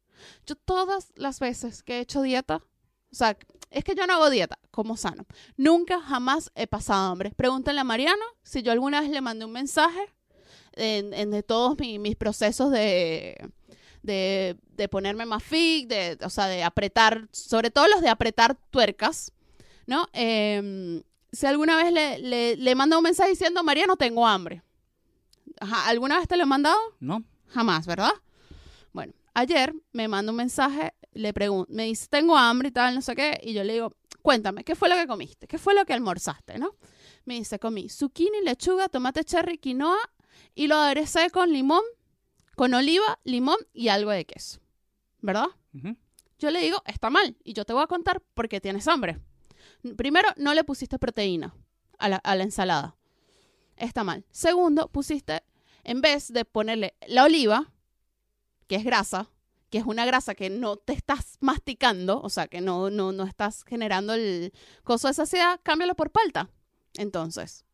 Yo todas las veces que he hecho dieta, o sea, es que yo no hago dieta, como sano. Nunca, jamás he pasado hambre. Pregúntale a Mariano si yo alguna vez le mandé un mensaje en, en de todos mi- mis procesos de, de, de ponerme más fit, de, o sea, de apretar, sobre todo los de apretar tuercas, ¿no? Em, si alguna vez le, le, le mando un mensaje diciendo, María, no tengo hambre. Ajá, ¿Alguna vez te lo he mandado? ¿No? Jamás, ¿verdad? Bueno, ayer me manda un mensaje, le pregunto, me dice, tengo hambre y tal, no sé qué, y yo le digo, cuéntame, ¿qué fue lo que comiste? ¿Qué fue lo que almorzaste, no? Me dice, comí zucchini, lechuga, tomate cherry, quinoa, y lo aderecé con limón, con oliva, limón y algo de queso, ¿verdad? Yo le digo, está mal, y yo te voy a contar por qué tienes hambre. Primero, no le pusiste proteína a la, a la ensalada. Está mal. Segundo, pusiste, en vez de ponerle la oliva, que es grasa, que es una grasa que no te estás masticando, o sea, que no, no, no estás generando el coso de saciedad, cámbialo por palta. Entonces.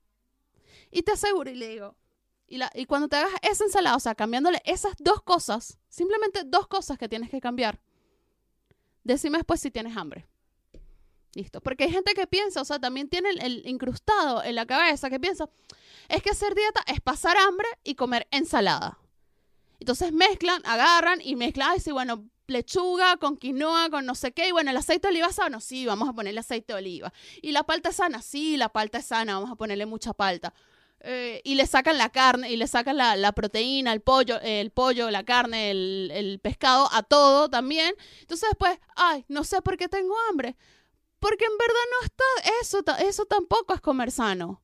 Y te aseguro, y le digo, y, y cuando te hagas esa ensalada, o sea, cambiándole esas dos cosas, simplemente dos cosas que tienes que cambiar, decime después si tienes hambre. Listo. Porque hay gente que piensa, o sea, también tiene el, incrustado en la cabeza que piensa, es que hacer dieta es pasar hambre y comer ensalada. Entonces mezclan, agarran y mezclan, ay, sí, bueno, lechuga con quinoa, con no sé qué, y bueno, el aceite de oliva sano, sí, vamos a ponerle aceite de oliva. Y la palta sana, sí, la palta es sana, vamos a ponerle mucha palta. Eh, y le sacan la carne, y le sacan la, proteína, el pollo, el pollo, la carne, el, pescado, a todo también. Entonces después, ay, no sé por qué tengo hambre. porque en verdad no está, eso, eso tampoco es comer sano.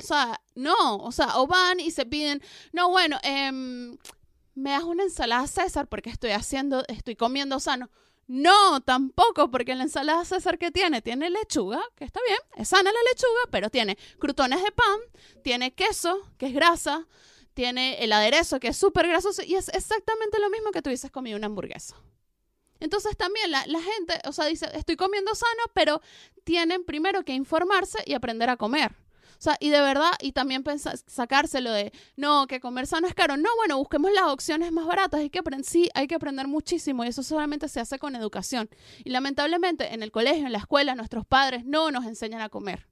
O sea, no, o sea, o van y se piden, no, bueno, em, me das una ensalada César porque estoy haciendo, estoy comiendo sano. No, tampoco, porque la ensalada César que tiene, tiene lechuga, que está bien, es sana la lechuga, pero tiene crutones de pan, tiene queso, que es grasa, tiene el aderezo, que es súper grasoso, y es exactamente lo mismo que tú hubieses comido una hamburguesa. Entonces también la, la gente, o sea, dice, estoy comiendo sano, pero tienen primero que informarse y aprender a comer. Sea, y de verdad, y también pensar, sacárselo de, no, que comer sano es caro. No, bueno, busquemos las opciones más baratas. Hay que sí, hay que aprender muchísimo y eso solamente se hace con educación. Y lamentablemente en el colegio, en la escuela, nuestros padres no nos enseñan a comer.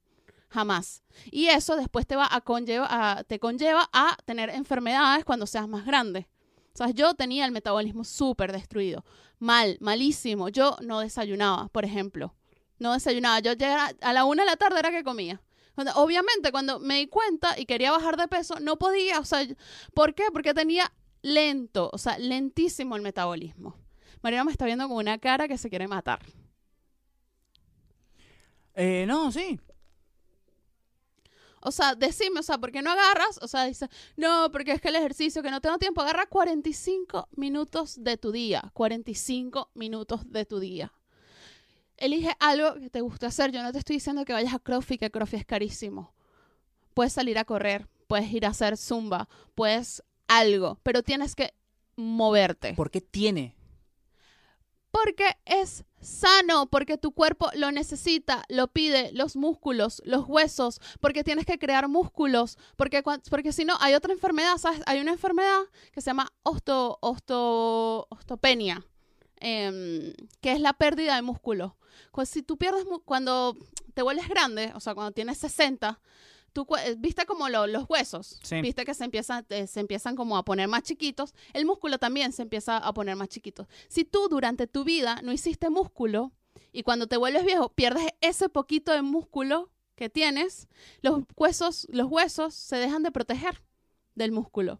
Jamás. Y eso después te va a conlleva, a- te conlleva a tener enfermedades cuando seas más grande. O sea, yo tenía el metabolismo súper destruido. Mal, malísimo. Yo no desayunaba, por ejemplo. No desayunaba. Yo llegaba a la una de la tarde era que comía. Cuando- obviamente, cuando me di cuenta y quería bajar de peso, no podía. O sea, ¿por qué? Porque tenía lento, o sea, lentísimo el metabolismo. Mariana me está viendo con una cara que se quiere matar. Eh, no, sí. O sea, decime, o sea, ¿por qué no agarras? O sea, dice, no, porque es que el ejercicio, que no tengo tiempo, agarra 45 minutos de tu día. 45 minutos de tu día. Elige algo que te guste hacer. Yo no te estoy diciendo que vayas a CrossFit, que CrossFit es carísimo. Puedes salir a correr, puedes ir a hacer zumba, puedes algo, pero tienes que moverte. ¿Por qué tiene? Porque es sano, porque tu cuerpo lo necesita, lo pide, los músculos, los huesos, porque tienes que crear músculos, porque, porque si no, hay otra enfermedad, ¿sabes? Hay una enfermedad que se llama osto, osto, ostopenia, em, que es la pérdida de músculo. Cu- Si tú pierdes, cuando te vuelves grande, o sea, cuando tienes 60, tú, eh, viste como lo- los huesos, Sí. viste que se empiezan, eh, se empiezan como a poner más chiquitos, el músculo también se empieza a poner más chiquito. Si tú durante tu vida no hiciste músculo y cuando te vuelves viejo pierdes ese poquito de músculo que tienes, los huesos, los huesos se dejan de proteger del músculo.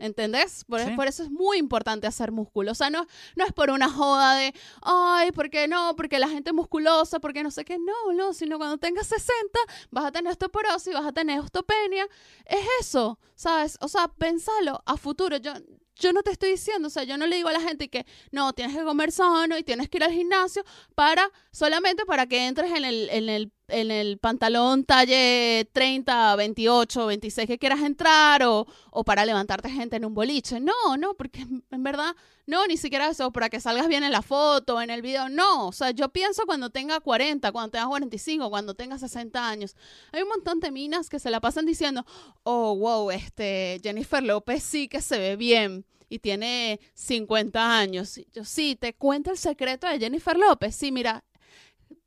¿Entendés? Por, Sí. por eso es muy importante hacer músculo. O sea, no, no es por una joda de, ay, ¿por qué no? Porque la gente musculosa, porque no sé qué. No, no, sino cuando tengas 60 vas a tener osteoporosis, vas a tener ostopenia. Es eso, ¿sabes? O sea, pensalo a futuro. Yo, yo no te estoy diciendo, o sea, yo no le digo a la gente que no, tienes que comer sano y tienes que ir al gimnasio para, solamente para que entres en el, en el, en el pantalón talle 30, 28, 26 que quieras entrar o, o para levantarte gente en un boliche. No, no, porque en verdad, no, ni siquiera eso, para que salgas bien en la foto, en el video. No, o sea, yo pienso cuando tenga 40, cuando tenga 45, cuando tenga 60 años. Hay un montón de minas que se la pasan diciendo, oh, wow, este, Jennifer López sí que se ve bien y tiene 50 años. Yo sí, te cuento el secreto de Jennifer López. Sí, mira,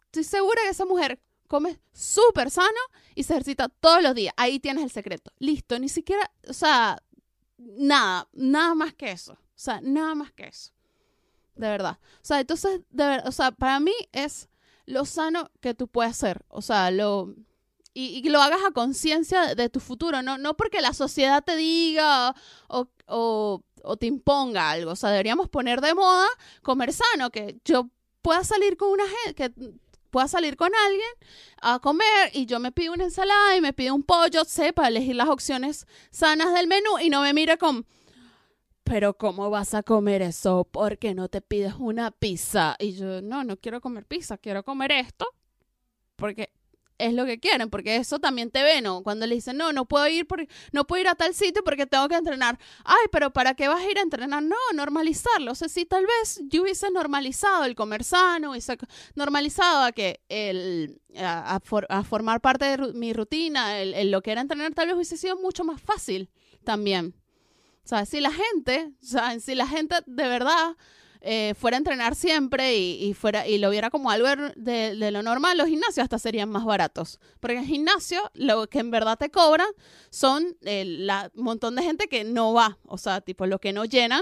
estoy segura que esa mujer come súper sano y se ejercita todos los días. Ahí tienes el secreto. Listo, ni siquiera, o sea, nada, nada más que eso. O sea, nada más que eso. De verdad. O sea, entonces, de ver- o sea, para mí es lo sano que tú puedes hacer. O sea, lo... Y, lo hagas a conciencia de, de tu futuro, no, no porque la sociedad te diga o, o, o te imponga algo. O sea, deberíamos poner de moda comer sano, que yo pueda salir con una gente, que pueda salir con alguien a comer y yo me pido una ensalada y me pido un pollo, sepa elegir las opciones sanas del menú y no me mire con, pero ¿cómo vas a comer eso? ¿Por qué no te pides una pizza? Y yo, no, no quiero comer pizza, quiero comer esto porque es lo que quieren, porque eso también te ven, ¿no? Cuando le dicen, no, no puedo ir por, no puedo ir a tal sitio porque tengo que entrenar. Ay, pero ¿para qué vas a ir a entrenar? No, normalizarlo. O sea, si tal vez yo hubiese normalizado el comer sano, hubiese normalizado a que el, a, for- a formar parte de mi rutina, el, el lo que era entrenar, tal vez hubiese sido mucho más fácil también. O sea, si la gente, o sea, si la gente de verdad eh, fuera a entrenar siempre y, y fuera y lo viera como algo de, de lo normal, los gimnasios hasta serían más baratos. Porque en el gimnasio lo que en verdad te cobran son el montón de gente que no va. O sea, tipo, lo que no llenan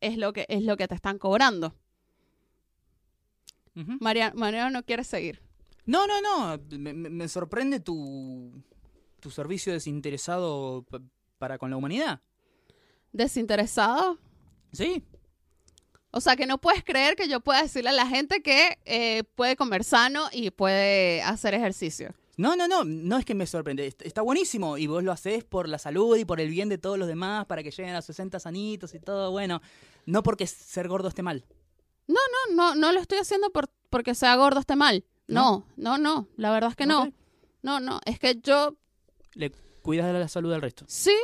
es lo que, es lo que te están cobrando. María, Mariano no quiere seguir. No, no, no. Me, me- sorprende tu, tu servicio desinteresado para con la humanidad. ¿Desinteresado? Sí. O sea, que no puedes creer que yo pueda decirle a la gente que eh, puede comer sano y puede hacer ejercicio. No, no, no, no es que me sorprende, est- está buenísimo y vos lo haces por la salud y por el bien de todos los demás para que lleguen a los 60 sanitos y todo, bueno, no porque ser gordo esté mal. No, no, no lo estoy haciendo por, porque sea gordo esté mal. No, no, no, la verdad es que no. No, no, es que yo Le cuidas de la salud del resto. Sí,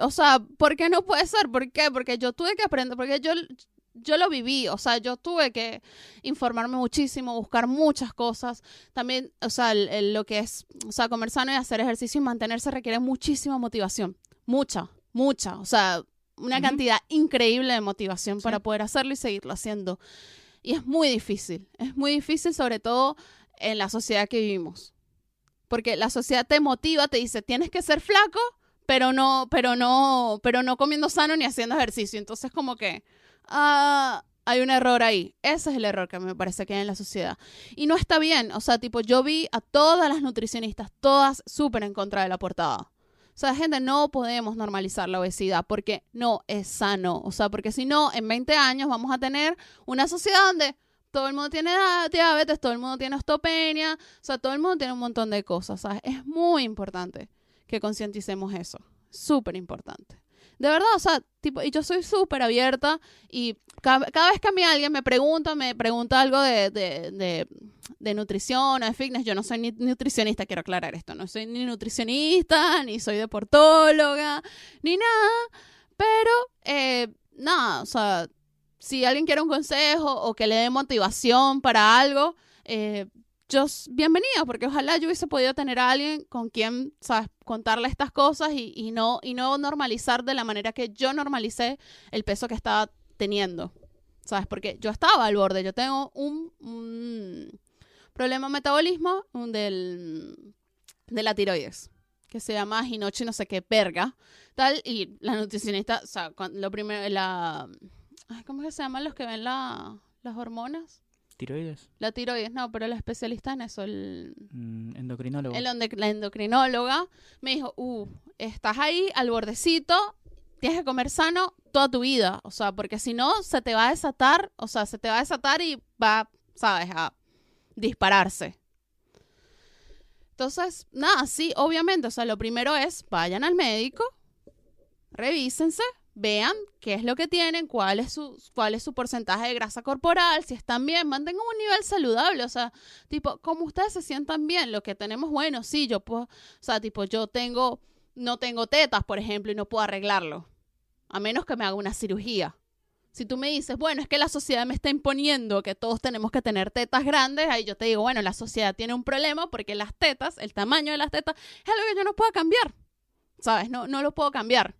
o sea, ¿por qué no puede ser? ¿Por qué? Porque yo tuve que aprender, porque yo, yo lo viví, o sea, yo tuve que informarme muchísimo, buscar muchas cosas. También, o sea, el- el- lo que es, o sea, comer sano y hacer ejercicio y mantenerse requiere muchísima motivación. Mucha, mucha, o sea, una cantidad increíble de motivación Sí. para poder hacerlo y seguirlo haciendo. Y es muy difícil, es muy difícil sobre todo en la sociedad que vivimos. Porque la sociedad te motiva, te dice, tienes que ser flaco, pero no, pero no, pero no comiendo sano ni haciendo ejercicio. Entonces, como que ah, hay un error ahí. Ese es el error que me parece que hay en la sociedad. Y no está bien. O sea, tipo, yo vi a todas las nutricionistas, todas súper en contra de la portada. O sea, gente, no podemos normalizar la obesidad porque no es sano. O sea, porque si no, en 20 años vamos a tener una sociedad donde todo el mundo tiene diabetes, todo el mundo tiene osteopenia, o sea, todo el mundo tiene un montón de cosas. ¿sabes? Es muy importante que concienticemos eso. Súper importante. De verdad, o sea, tipo, y yo soy súper abierta y ca- cada, vez que a mí alguien me pregunta, me pregunta algo de, de, de, de nutrición o de fitness, yo no soy ni nutricionista, quiero aclarar esto, no soy ni nutricionista, ni soy deportóloga, ni nada, pero eh, nada, o sea, si alguien quiere un consejo o que le dé motivación para algo, eh, yo bienvenida, porque ojalá yo hubiese podido tener a alguien con quien, sabes, contarle estas cosas y, y no, y no normalizar de la manera que yo normalicé el peso que estaba teniendo. ¿Sabes? Porque yo estaba al borde, yo tengo un, un problema metabolismo del, de la tiroides, que se llama Hinochi no sé qué verga, tal, y la nutricionista, o sea, lo primero, la, ¿cómo que se llaman los que ven la, las hormonas? ¿Tiroides? La tiroides, no, pero la especialista en eso, el, Mm, endocrinólogo. el onde- la endocrinóloga, me dijo, uh, estás ahí al bordecito, tienes que comer sano toda tu vida, o sea, porque si no, se te va a desatar, o sea, se te va a desatar y va, sabes, a dispararse. Entonces, nada, sí, obviamente, o sea, lo primero es, vayan al médico, revísense, vean qué es lo que tienen, cuál es su, cuál es su porcentaje de grasa corporal, si están bien, mantengan un nivel saludable, o sea, tipo, como ustedes se sientan bien, lo que tenemos, bueno, sí, yo puedo, o sea, tipo, yo tengo, no tengo tetas, por ejemplo, y no puedo arreglarlo, a menos que me haga una cirugía. Si tú me dices, bueno, es que la sociedad me está imponiendo que todos tenemos que tener tetas grandes, ahí yo te digo, bueno, la sociedad tiene un problema porque las tetas, el tamaño de las tetas, es algo que yo no puedo cambiar. ¿Sabes? No, no lo puedo cambiar.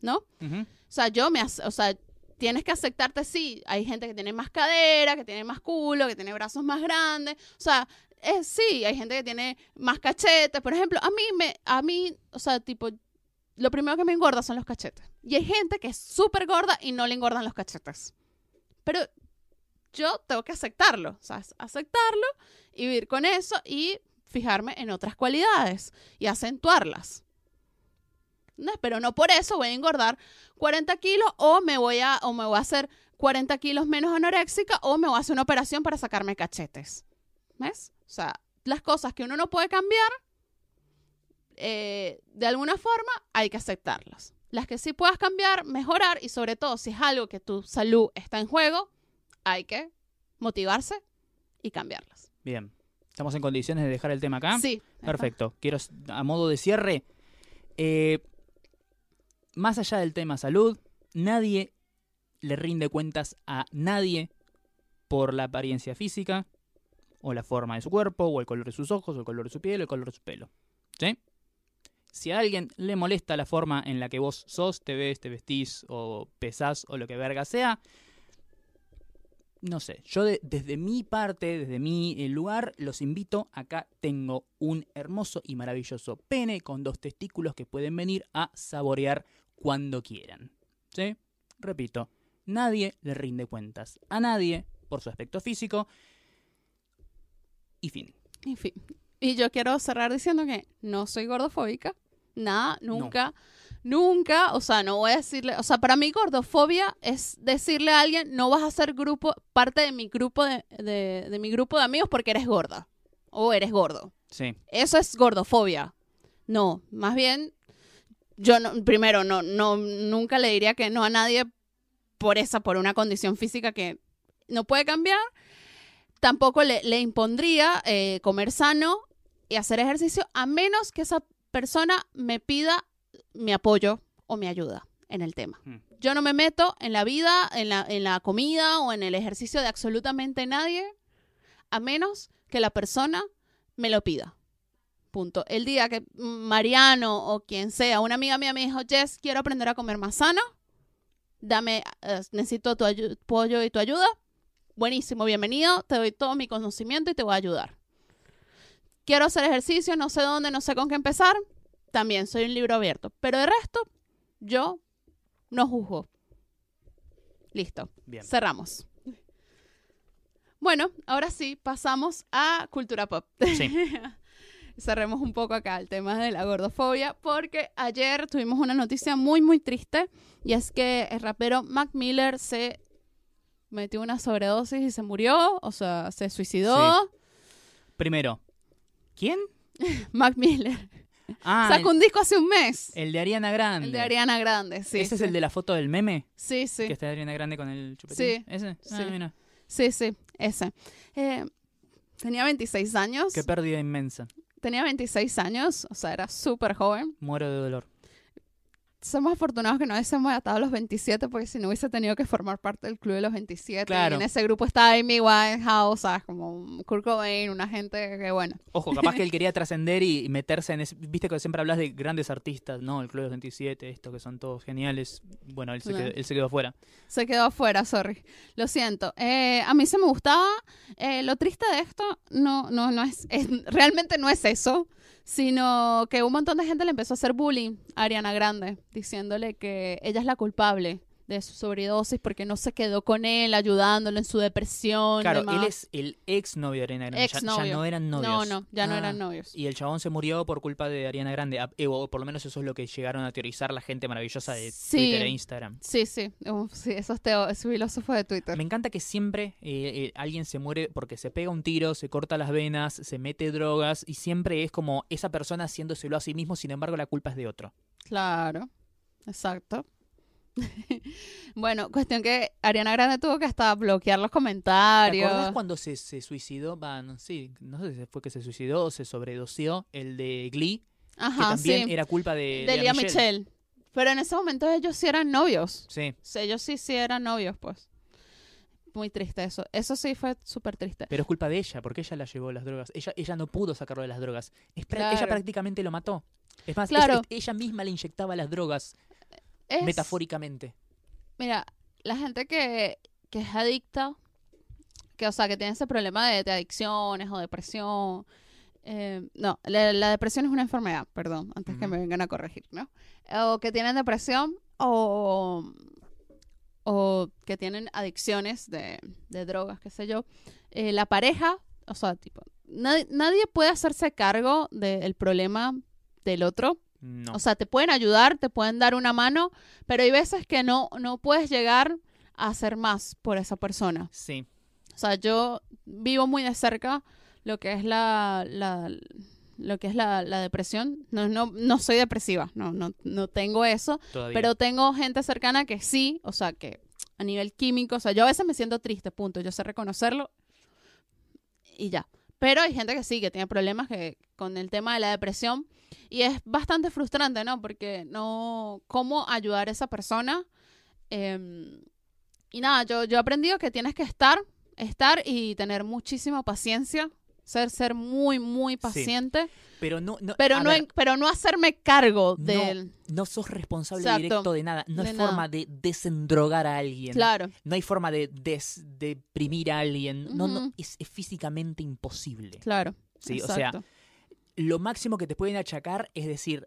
¿No? Ujú. O sea, yo me, o sea, tienes que aceptarte, sí, hay gente que tiene más cadera, que tiene más culo, que tiene brazos más grandes, o sea, eh, sí, hay gente que tiene más cachetes, por ejemplo, a mí me, a mí, o sea, tipo, lo primero que me engorda son los cachetes. Y hay gente que es súper gorda y no le engordan los cachetes. Pero yo tengo que aceptarlo, o sea, aceptarlo y vivir con eso y fijarme en otras cualidades y acentuarlas. ¿Entendés? Pero no por eso voy a engordar 40 kilos o me voy a, o me voy a hacer 40 kilos menos anoréxica o me voy a hacer una operación para sacarme cachetes. ¿Ves? O sea, las cosas que uno no puede cambiar, eh, de alguna forma hay que aceptarlas. Las que sí puedas cambiar, mejorar y sobre todo si es algo que tu salud está en juego, hay que motivarse y cambiarlas. Bien. ¿Estamos en condiciones de dejar el tema acá? Sí. Perfecto. Quiero, a modo de cierre, eh, más allá del tema salud, nadie le rinde cuentas a nadie por la apariencia física, o la forma de su cuerpo, o el color de sus ojos, o el color de su piel, o el color de su pelo. ¿Sí? Si a alguien le molesta la forma en la que vos sos, te ves, te vestís, o pesás, o lo que verga sea, no sé, yo de- desde mi parte, desde mi eh, lugar, los invito. Acá tengo un hermoso y maravilloso pene con dos testículos que pueden venir a saborear cuando quieran. ¿Sí? Repito, nadie le rinde cuentas a nadie por su aspecto físico. Y fin. En fin. Y yo quiero cerrar diciendo que no soy gordofóbica. Nada, No. nunca. nunca, o sea, no voy a decirle, o sea, para mí gordofobia es decirle a alguien, no vas a ser grupo, parte de mi grupo de, de, de mi grupo de amigos porque eres gorda o eres gordo. Sí. Eso es gordofobia. No, más bien, yo no, primero, no, no, nunca le diría que no a nadie por esa, por una condición física que no puede cambiar. Tampoco le, le impondría eh, comer sano y hacer ejercicio a menos que esa persona me pida mi apoyo o mi ayuda en el tema. Mm. Yo no me meto en la vida, en la, en la comida o en el ejercicio de absolutamente nadie, a menos que la persona me lo pida. Punto. El día que Mariano o quien sea, una amiga mía me dijo, Jess, quiero aprender a comer más sano, dame, eh, necesito tu apoyo y tu ayuda. Buenísimo, bienvenido, te doy todo mi conocimiento y te voy a ayudar. Quiero hacer ejercicio, no sé dónde, no sé con qué empezar, también soy un libro abierto. Pero de resto, yo no juzgo. Listo. Bien. Cerramos. Bueno, ahora sí, pasamos a cultura pop. Sí. [LAUGHS] Cerremos un poco acá el tema de la gordofobia, porque ayer tuvimos una noticia muy, muy triste, y es que el rapero Mac Miller se metió una sobredosis y se murió, o sea, se suicidó. Primero, ¿quién? [LAUGHS] Mac Miller. Ah, Sacó un disco hace un mes. el, el de Ariana Grande. El de Ariana Grande, sí. ¿Ese sí. es el de la foto del meme? Sí, sí. Que está Ariana Grande con el chupetín. Sí, ¿Ese? Ah, sí. mira. Sí, sí, ese. Eh, tenía 26 años. Qué pérdida inmensa. Tenía 26 años, o sea, era súper joven. Muero de dolor. Somos afortunados que no hubiésemos atado a los 27, porque si no hubiese tenido que formar parte del club de los 27. Claro. Y en ese grupo estaba Amy Winehouse, ¿sabes? Como Kurt Cobain, una gente que, bueno. Ojo, capaz que [LAUGHS] él quería trascender y meterse en ese... Viste que siempre hablas de grandes artistas, ¿no? El Club de los 27, estos que son todos geniales. Bueno, él se, quedó, él se quedó afuera. Se quedó afuera, sorry. Lo siento. Eh, a mí se me gustaba. Eh, lo triste de esto no, no, no es, es- realmente no es eso, sino que un montón de gente le empezó a hacer bullying a Ariana Grande, diciéndole que ella es la culpable de su sobredosis porque no se quedó con él ayudándolo en su depresión. Claro, demás. él es el ex novio de Ariana Grande. Ya- Ya, no eran novios. No, no, ya no Ah, eran novios. Y el chabón se murió por culpa de Ariana Grande. Ah, eh, O por lo menos eso es lo que llegaron a teorizar la gente maravillosa de Sí. Twitter e Instagram. Sí, sí, uf, sí, esos teo, es filósofo de Twitter. Me encanta que siempre eh, eh, alguien se muere porque se pega un tiro, se corta las venas, se mete drogas y siempre es como esa persona haciéndoselo a sí mismo, sin embargo la culpa es de otro. Claro, exacto. [LAUGHS] bueno, cuestión que Ariana Grande tuvo que hasta bloquear los ¿Te comentarios. acordás cuando se, se suicidó? Va, no, sí, no sé si fue que se suicidó o se sobredosió el de Glee, que Ajá, también sí. era culpa de, de Lea Michelle. Michelle. Pero en ese momento ellos sí eran novios. Sí, O sea, ellos sí, sí eran novios, pues. Muy triste eso. Eso sí fue súper triste. pero es culpa de ella, porque ella la llevó las drogas. Ella, ella no pudo sacarlo de las drogas. Es pra- Claro. Ella prácticamente lo mató. Es más, Claro. es- es- ella misma le inyectaba las drogas, Es- metafóricamente. Mira, la gente que, que es adicta, que o sea, que tiene ese problema de, de adicciones o depresión. eh, no, la, la depresión es una enfermedad, perdón, antes que me vengan a corregir, ¿no? O que tienen depresión o, o que tienen adicciones de, de drogas, qué sé yo. eh, la pareja, o sea, tipo, nadie, nadie puede hacerse cargo del problema del otro. No. O sea, te pueden ayudar, te pueden dar una mano, pero hay veces que no, no puedes llegar a hacer más por esa persona. sí. O sea, yo vivo muy de cerca lo que es la, la- lo que es la, la depresión. No, no, no soy depresiva, no, no, no tengo eso, Todavía. pero tengo gente cercana que sí, o sea, que a nivel químico, o sea, yo a veces me siento triste, punto, yo sé reconocerlo y ya. Pero hay gente que sí, que tiene problemas que, con el tema de la depresión y es bastante frustrante, ¿no? Porque no, ¿cómo ayudar a esa persona? Em, y nada, yo, yo he aprendido que tienes que estar, estar y tener muchísima paciencia, ser, ser muy, muy paciente, pero no, no, pero, no, ver, pero no hacerme cargo No, del... no sos responsable Exacto. directo de nada. No De hay nada. forma de desendrogar a alguien. Claro, No hay forma de des- deprimir a alguien. No, no, es, es físicamente imposible. claro. Sí, o sea. Lo máximo que te pueden achacar es decir,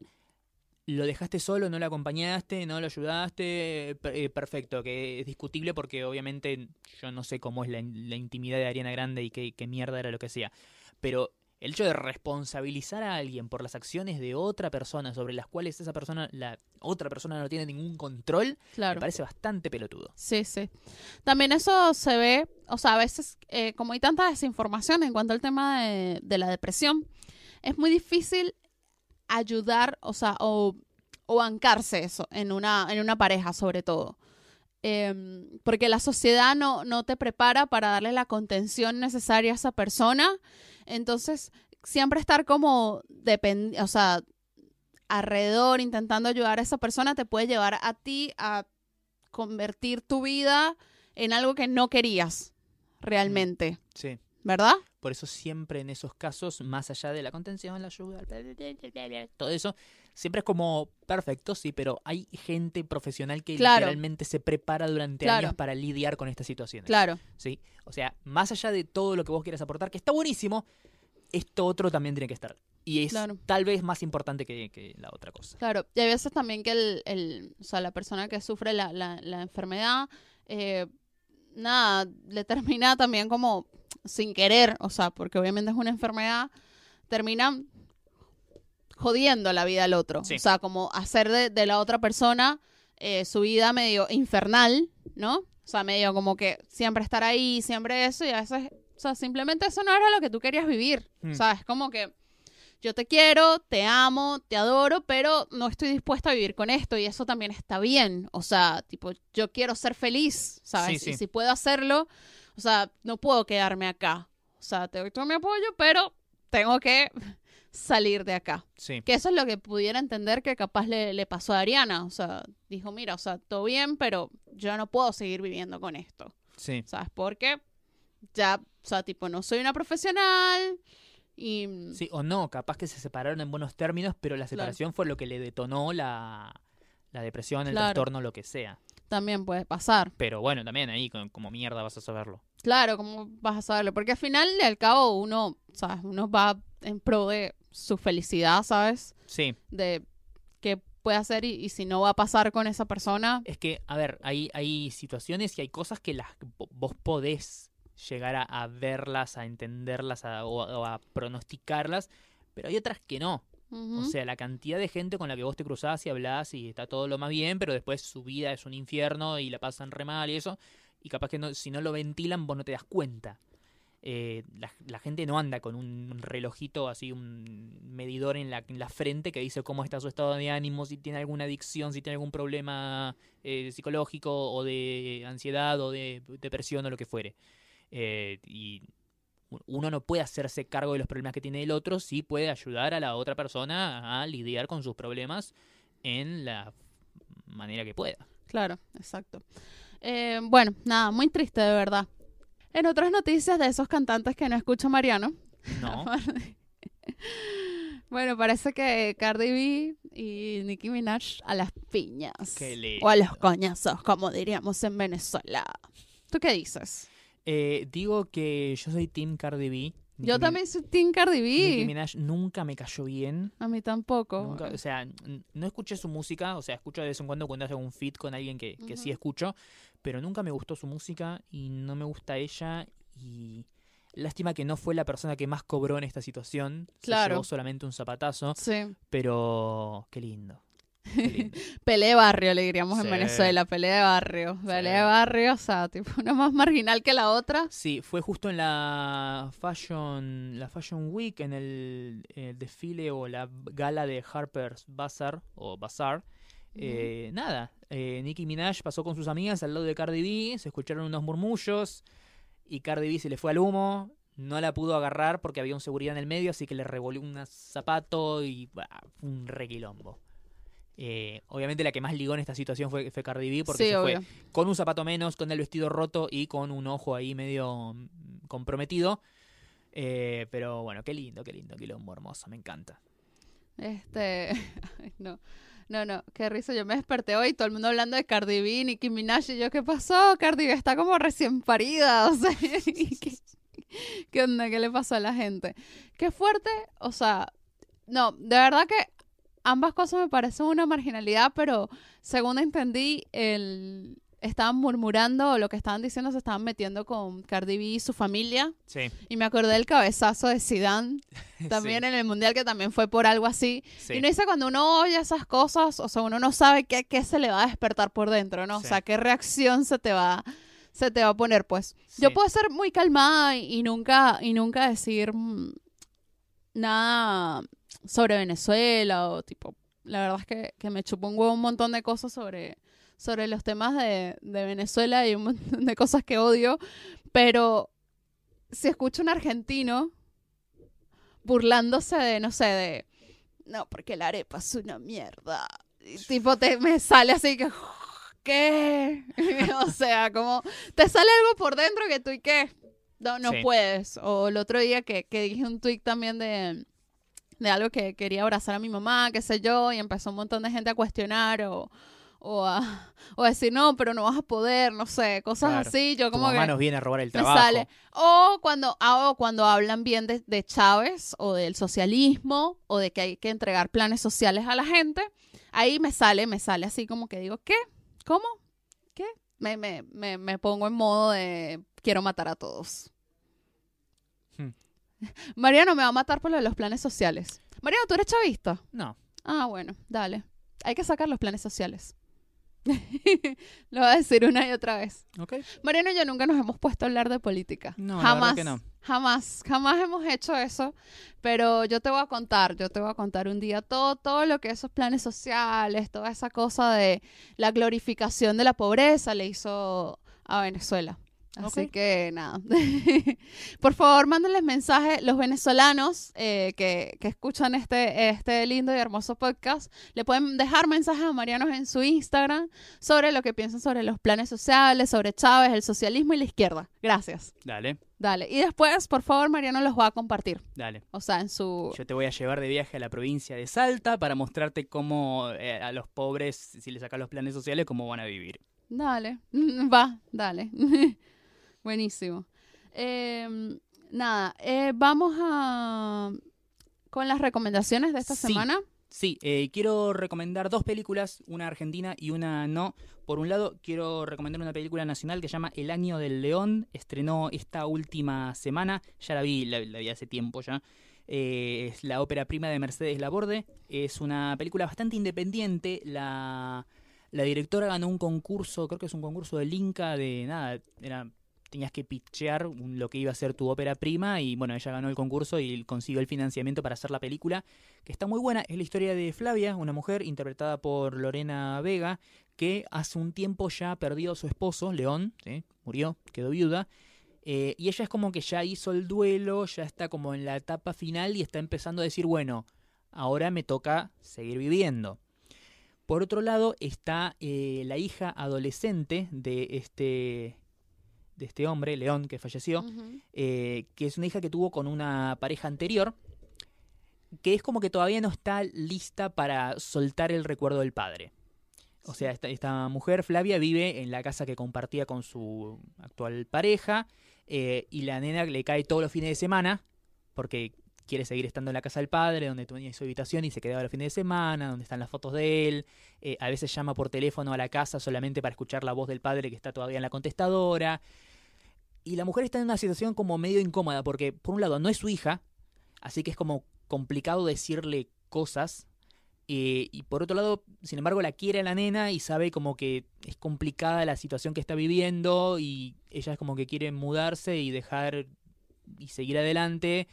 lo dejaste solo, no lo acompañaste, no lo ayudaste, eh, perfecto, que es discutible porque obviamente yo no sé cómo es la, la intimidad de Ariana Grande y qué, qué mierda era lo que sea. Pero el hecho de responsabilizar a alguien por las acciones de otra persona sobre las cuales esa persona, la otra persona no tiene ningún control, me Claro. parece bastante pelotudo. Sí, sí. También eso se ve, o sea, a veces, eh, como hay tanta desinformación en cuanto al tema de, de la depresión, es muy difícil ayudar, o sea, o, o bancarse eso en una, en una pareja, sobre todo. Em, porque la sociedad no, no te prepara para darle la contención necesaria a esa persona. Entonces, siempre estar como depend o sea, alrededor intentando ayudar a esa persona te puede llevar a ti a convertir tu vida en algo que no querías realmente, Sí. ¿verdad? Por eso siempre en esos casos, más allá de la contención, la ayuda, todo eso, siempre es como perfecto, sí, pero hay gente profesional que Claro. literalmente se prepara durante Claro. años para lidiar con estas situaciones. Claro, ¿sí? O sea, más allá de todo lo que vos quieras aportar, que está buenísimo, esto otro también tiene que estar. Y es Claro. tal vez más importante que, que la otra cosa. claro. Y hay veces también que el, el- o sea, la persona que sufre la, la, la enfermedad, eh, nada, le termina también como sin querer, o sea, porque obviamente es una enfermedad, termina jodiendo la vida al otro. Sí. O sea, como hacer de, de la otra persona eh, su vida medio infernal, ¿no? O sea, medio como que siempre estar ahí, siempre eso, y a veces, o sea, simplemente eso no era lo que tú querías vivir. Mm. O sea, es como que yo te quiero, te amo, te adoro, pero no estoy dispuesta a vivir con esto y eso también está bien. O sea, tipo, yo quiero ser feliz, ¿sabes? Sí, sí. Y si puedo hacerlo, o sea, no puedo quedarme acá. O sea, te doy todo mi apoyo, pero tengo que [LAUGHS] salir de acá. Sí, Que eso es lo que pudiera entender que capaz le, le pasó a Ariana. O sea, dijo, mira, o sea, todo bien, pero yo no puedo seguir viviendo con esto. sí. ¿Sabes? Porque ya, o sea, tipo, no soy una profesional y... Sí, o no, capaz que se separaron en buenos términos, pero la Claro. separación fue lo que le detonó la, la depresión, el Claro. trastorno, lo que sea. También puede pasar. Pero bueno, también ahí, como mierda vas a saberlo. Claro, ¿cómo vas a saberlo? Porque al final y al cabo uno, ¿sabes? Uno va en pro de su felicidad, ¿sabes? Sí, De qué puede hacer y, y si no va a pasar con esa persona. es que, a ver, hay, hay situaciones y hay cosas que las vo- vos podés llegar a, a verlas, a entenderlas a- o, a- o a pronosticarlas, pero hay otras que no. O sea, la cantidad de gente con la que vos te cruzás y hablás y está todo lo más bien, pero después su vida es un infierno y la pasan re mal y eso, y capaz que no, si no lo ventilan vos no te das cuenta. Eh, la, la gente no anda con un relojito así, un medidor en la, en la frente que dice cómo está su estado de ánimo, si tiene alguna adicción, si tiene algún problema eh, psicológico o de ansiedad o de depresión o lo que fuere. Eh, y uno no puede hacerse cargo de los problemas que tiene el otro, sí puede ayudar a la otra persona a lidiar con sus problemas en la manera que pueda. Claro, exacto. Eh, bueno, nada, muy triste de verdad. En otras noticias de esos cantantes que no escucha Mariano, No, [LAUGHS] bueno, parece que Cardi B y Nicki Minaj a las piñas. Qué lindo. O a los coñazos, como diríamos en Venezuela. ¿Tú qué dices? Eh, digo que yo soy Team Cardi B. Yo Nicki también soy Team Cardi Nicki B. Minaj nunca me cayó bien. A mí tampoco. Nunca, o sea, no escuché su música, o sea, escucho de vez en cuando cuando hace un feat con alguien que, que sí escucho, pero nunca me gustó su música y no me gusta ella y lástima que no fue la persona que más cobró en esta situación, se Claro. llevó solamente un zapatazo, Sí. pero qué lindo. [LAUGHS] Pelea de barrio, le diríamos Sí. en Venezuela. Pelea de barrio. Pelea de barrio, o sea, tipo, una más marginal que la otra. Sí, fue justo en la Fashion, la Fashion Week, en el, eh, desfile o la gala de Harper's Bazaar o Bazaar. Eh, nada, eh, Nicki Minaj pasó con sus amigas al lado de Cardi B, se escucharon unos murmullos y Cardi B se le fue al humo, no la pudo agarrar porque había un seguridad en el medio, así que le revolvió un zapato y bah, un requilombo. Eh, obviamente la que más ligó en esta situación fue, fue Cardi B porque sí, se obvio. fue con un zapato menos, con el vestido roto y con un ojo ahí medio mm, comprometido. Eh, pero bueno, qué lindo, qué lindo, quilombo hermoso, me encanta. Este, [LAUGHS] no, no, no, qué risa. Yo me desperté hoy, todo el mundo hablando de Cardi B, Nicki Minaj, y yo, ¿qué pasó? Cardi B está como recién parida, [LAUGHS] o sea, ¿y ¿qué, qué onda? ¿Qué le pasó a la gente? Qué fuerte, o sea, no, de verdad que ambas cosas me parecen una marginalidad, pero según entendí, el, estaban murmurando o lo que estaban diciendo se estaban metiendo con Cardi B y su familia. Sí. Y me acordé del cabezazo de Zidane, [LAUGHS] también en el Mundial, que también fue por algo así. Sí. Y uno dice cuando uno oye esas cosas, o sea, uno no sabe qué, qué se le va a despertar por dentro, ¿no? O sea, qué reacción se te va, se te va a poner, pues. Yo puedo ser muy calmada y, y nunca, y nunca decir mm, nada sobre Venezuela o tipo, la verdad es que, que me chupo un huevo un montón de cosas sobre, sobre los temas de, de Venezuela y un montón de cosas que odio, pero si escucho un argentino burlándose de, no sé, de, no, porque la arepa es una mierda. Y tipo, te, me sale así que, ¿qué? [LAUGHS] o sea, como, te sale algo por dentro que tú y qué, no, no Sí. puedes. O el otro día que, que dije un tweet también de, de algo que quería abrazar a mi mamá, qué sé yo, y empezó un montón de gente a cuestionar o, o, a, [LAUGHS] o a decir, no, pero no vas a poder, no sé, cosas Claro. así. Yo Tu como mamá que nos viene a robar el me trabajo. sale. O cuando, ah, o cuando hablan bien de, de Chávez o del socialismo o de que hay que entregar planes sociales a la gente, ahí me sale, me sale así como que digo, ¿qué? ¿Cómo? ¿Qué? Me, me, me, me pongo en modo de quiero matar a todos. Hmm. Mariano me va a matar por lo de los planes sociales. Mariano, ¿tú eres chavista? No. Ah, bueno, dale. Hay que sacar los planes sociales. [LAUGHS] Lo voy a decir una y otra vez. Ok. Mariano y yo nunca nos hemos puesto a hablar de política. No, jamás. que no. Jamás, jamás hemos hecho eso. Pero yo te voy a contar, yo te voy a contar un día todo, todo lo que esos planes sociales, toda esa cosa de la glorificación de la pobreza le hizo a Venezuela. Así Ok. que nada. [LAUGHS] Por favor, mándenles mensajes. Los venezolanos eh, que, que escuchan este, este lindo y hermoso podcast, le pueden dejar mensajes a Marianos en su Instagram sobre lo que piensan sobre los planes sociales, sobre Chávez, el socialismo y la izquierda. Gracias. Dale, Dale. Y después, por favor, Mariano los va a compartir. dale. O sea, en su... Yo te voy a llevar de viaje a la provincia de Salta para mostrarte cómo eh, a los pobres, si les sacas los planes sociales, cómo van a vivir. Dale. [LAUGHS] Va, dale. [LAUGHS] Buenísimo. Eh, nada, eh, vamos a... Con las recomendaciones de esta Sí. semana. Sí, eh, quiero recomendar dos películas, una argentina y una no. Por un lado, quiero recomendar una película nacional que se llama El Año del León. Estrenó esta última semana, ya la vi, la, la vi hace tiempo ya. Eh, es la ópera prima de Mercedes Laborde. Es una película bastante independiente. La, la directora ganó un concurso, creo que es un concurso del Inca, de nada, era tenías que pitchear lo que iba a ser tu ópera prima y bueno, ella ganó el concurso y consiguió el financiamiento para hacer la película, que está muy buena. Es la historia de Flavia, una mujer interpretada por Lorena Vega, que hace un tiempo ya perdió a su esposo, León, murió, quedó viuda. eh, y ella es como que ya hizo el duelo, ya está como en la etapa final y está empezando a decir, bueno, ahora me toca seguir viviendo. Por otro lado está eh, la hija adolescente de este, de este hombre, León, que falleció, eh, que es una hija que tuvo con una pareja anterior, que es como que todavía no está lista para soltar el recuerdo del padre. O sea, esta, esta mujer, Flavia, vive en la casa que compartía con su actual pareja eh, y la nena le cae todos los fines de semana porque quiere seguir estando en la casa del padre, donde tenía su habitación y se quedaba los fines de semana, donde están las fotos de él. Eh, a veces llama por teléfono a la casa solamente para escuchar la voz del padre que está todavía en la contestadora. Y la mujer está en una situación como medio incómoda porque, por un lado, no es su hija, así que es como complicado decirle cosas. eh, y por otro lado, sin embargo, la quiere la nena y sabe como que es complicada la situación que está viviendo y ella es como que quiere mudarse y dejar y seguir adelante.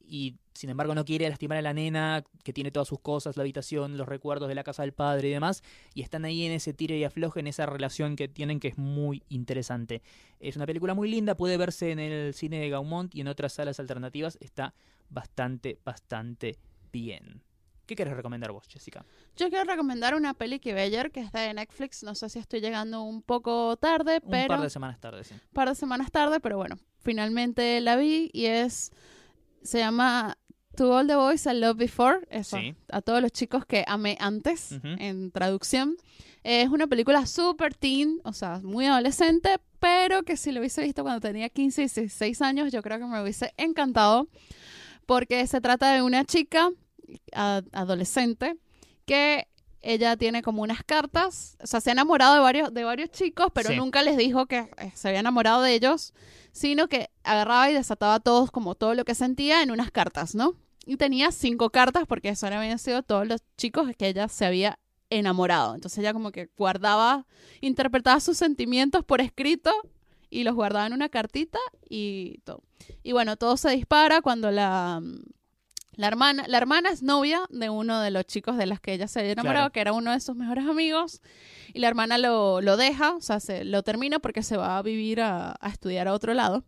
Y sin embargo no quiere lastimar a la nena que tiene todas sus cosas, la habitación, los recuerdos de la casa del padre y demás. Y están ahí en ese tire y afloje, en esa relación que tienen que es muy interesante. Es una película muy linda, puede verse en el cine de Gaumont y en otras salas alternativas. Está bastante, bastante bien. ¿Qué querés recomendar vos, Jessica? Yo quiero recomendar una peli que vi ayer que está de Netflix. No sé si estoy llegando un poco tarde, Un pero par de semanas tarde, sí. par de semanas tarde, pero bueno, finalmente la vi y es se llama To All the Boys I Loved Before, eso, Sí. a todos los chicos que amé antes en traducción. Es una película super teen, o sea, muy adolescente, pero que si lo hubiese visto cuando tenía 15 y 16 años, yo creo que me hubiese encantado, porque se trata de una chica adolescente que ella tiene como unas cartas, o sea, se ha enamorado de varios, de varios chicos, pero Sí. nunca les dijo que eh, se había enamorado de ellos, sino que agarraba y desataba a todos como todo lo que sentía en unas cartas, ¿no? Y tenía cinco cartas porque eso habían sido todos los chicos que ella se había enamorado. Entonces ella como que guardaba, interpretaba sus sentimientos por escrito y los guardaba en una cartita y todo. Y bueno, todo se dispara cuando la, la hermana, la hermana es novia de uno de los chicos de las que ella se había enamorado, Claro. que era uno de sus mejores amigos. Y la hermana lo, lo deja, o sea, se, lo termina porque se va a vivir a, a estudiar a otro lado.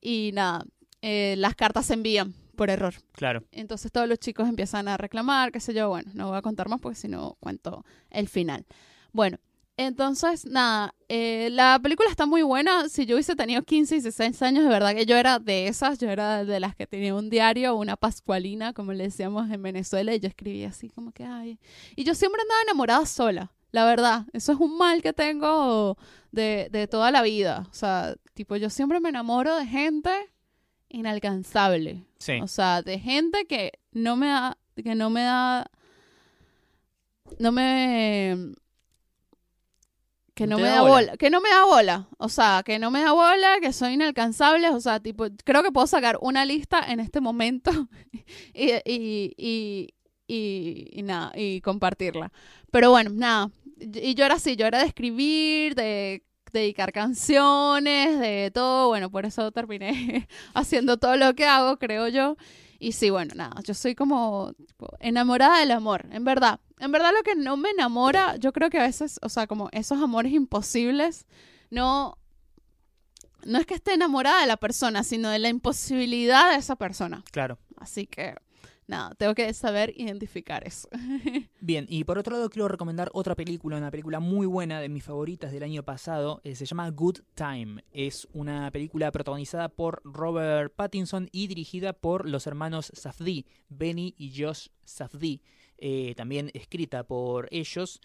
Y nada, eh, las cartas se envían por error. Claro. Entonces todos los chicos empiezan a reclamar, qué sé yo. Bueno, no voy a contar más porque si no cuento el final. Bueno, entonces nada, eh, la película está muy buena. Si yo hubiese tenido 15 y 16 años, de verdad que yo era de esas, yo era de las que tenía un diario, una pascualina, como le decíamos en Venezuela, y yo escribía así como que, ay. Y yo siempre andaba enamorada sola. La verdad, eso es un mal que tengo de, de toda la vida. O sea, tipo, yo siempre me enamoro de gente inalcanzable. Sí. O sea, de gente que no me da, que no me da, no me, que No me da bola. bola. que no me da bola, o sea, que no me da bola, que soy inalcanzable, o sea, tipo, creo que puedo sacar una lista en este momento [LAUGHS] y, y, y, y, y nada, y compartirla. Pero bueno, nada, y yo era así, yo era de escribir, de dedicar canciones, de todo, bueno, por eso terminé [LAUGHS] haciendo todo lo que hago, creo yo. Y sí, bueno, nada, yo soy como enamorada del amor, en verdad. En verdad lo que no me enamora, yo creo que a veces, o sea, como esos amores imposibles, no, no es que esté enamorada de la persona, sino de la imposibilidad de esa persona. Claro. Así que, nada, tengo que saber identificar eso. [LAUGHS] Bien, y por otro lado quiero recomendar otra película, una película muy buena de mis favoritas del año pasado, eh, se llama Good Time. Es una película protagonizada por Robert Pattinson y dirigida por los hermanos Safdie, Benny y Josh Safdie, eh, también escrita por ellos.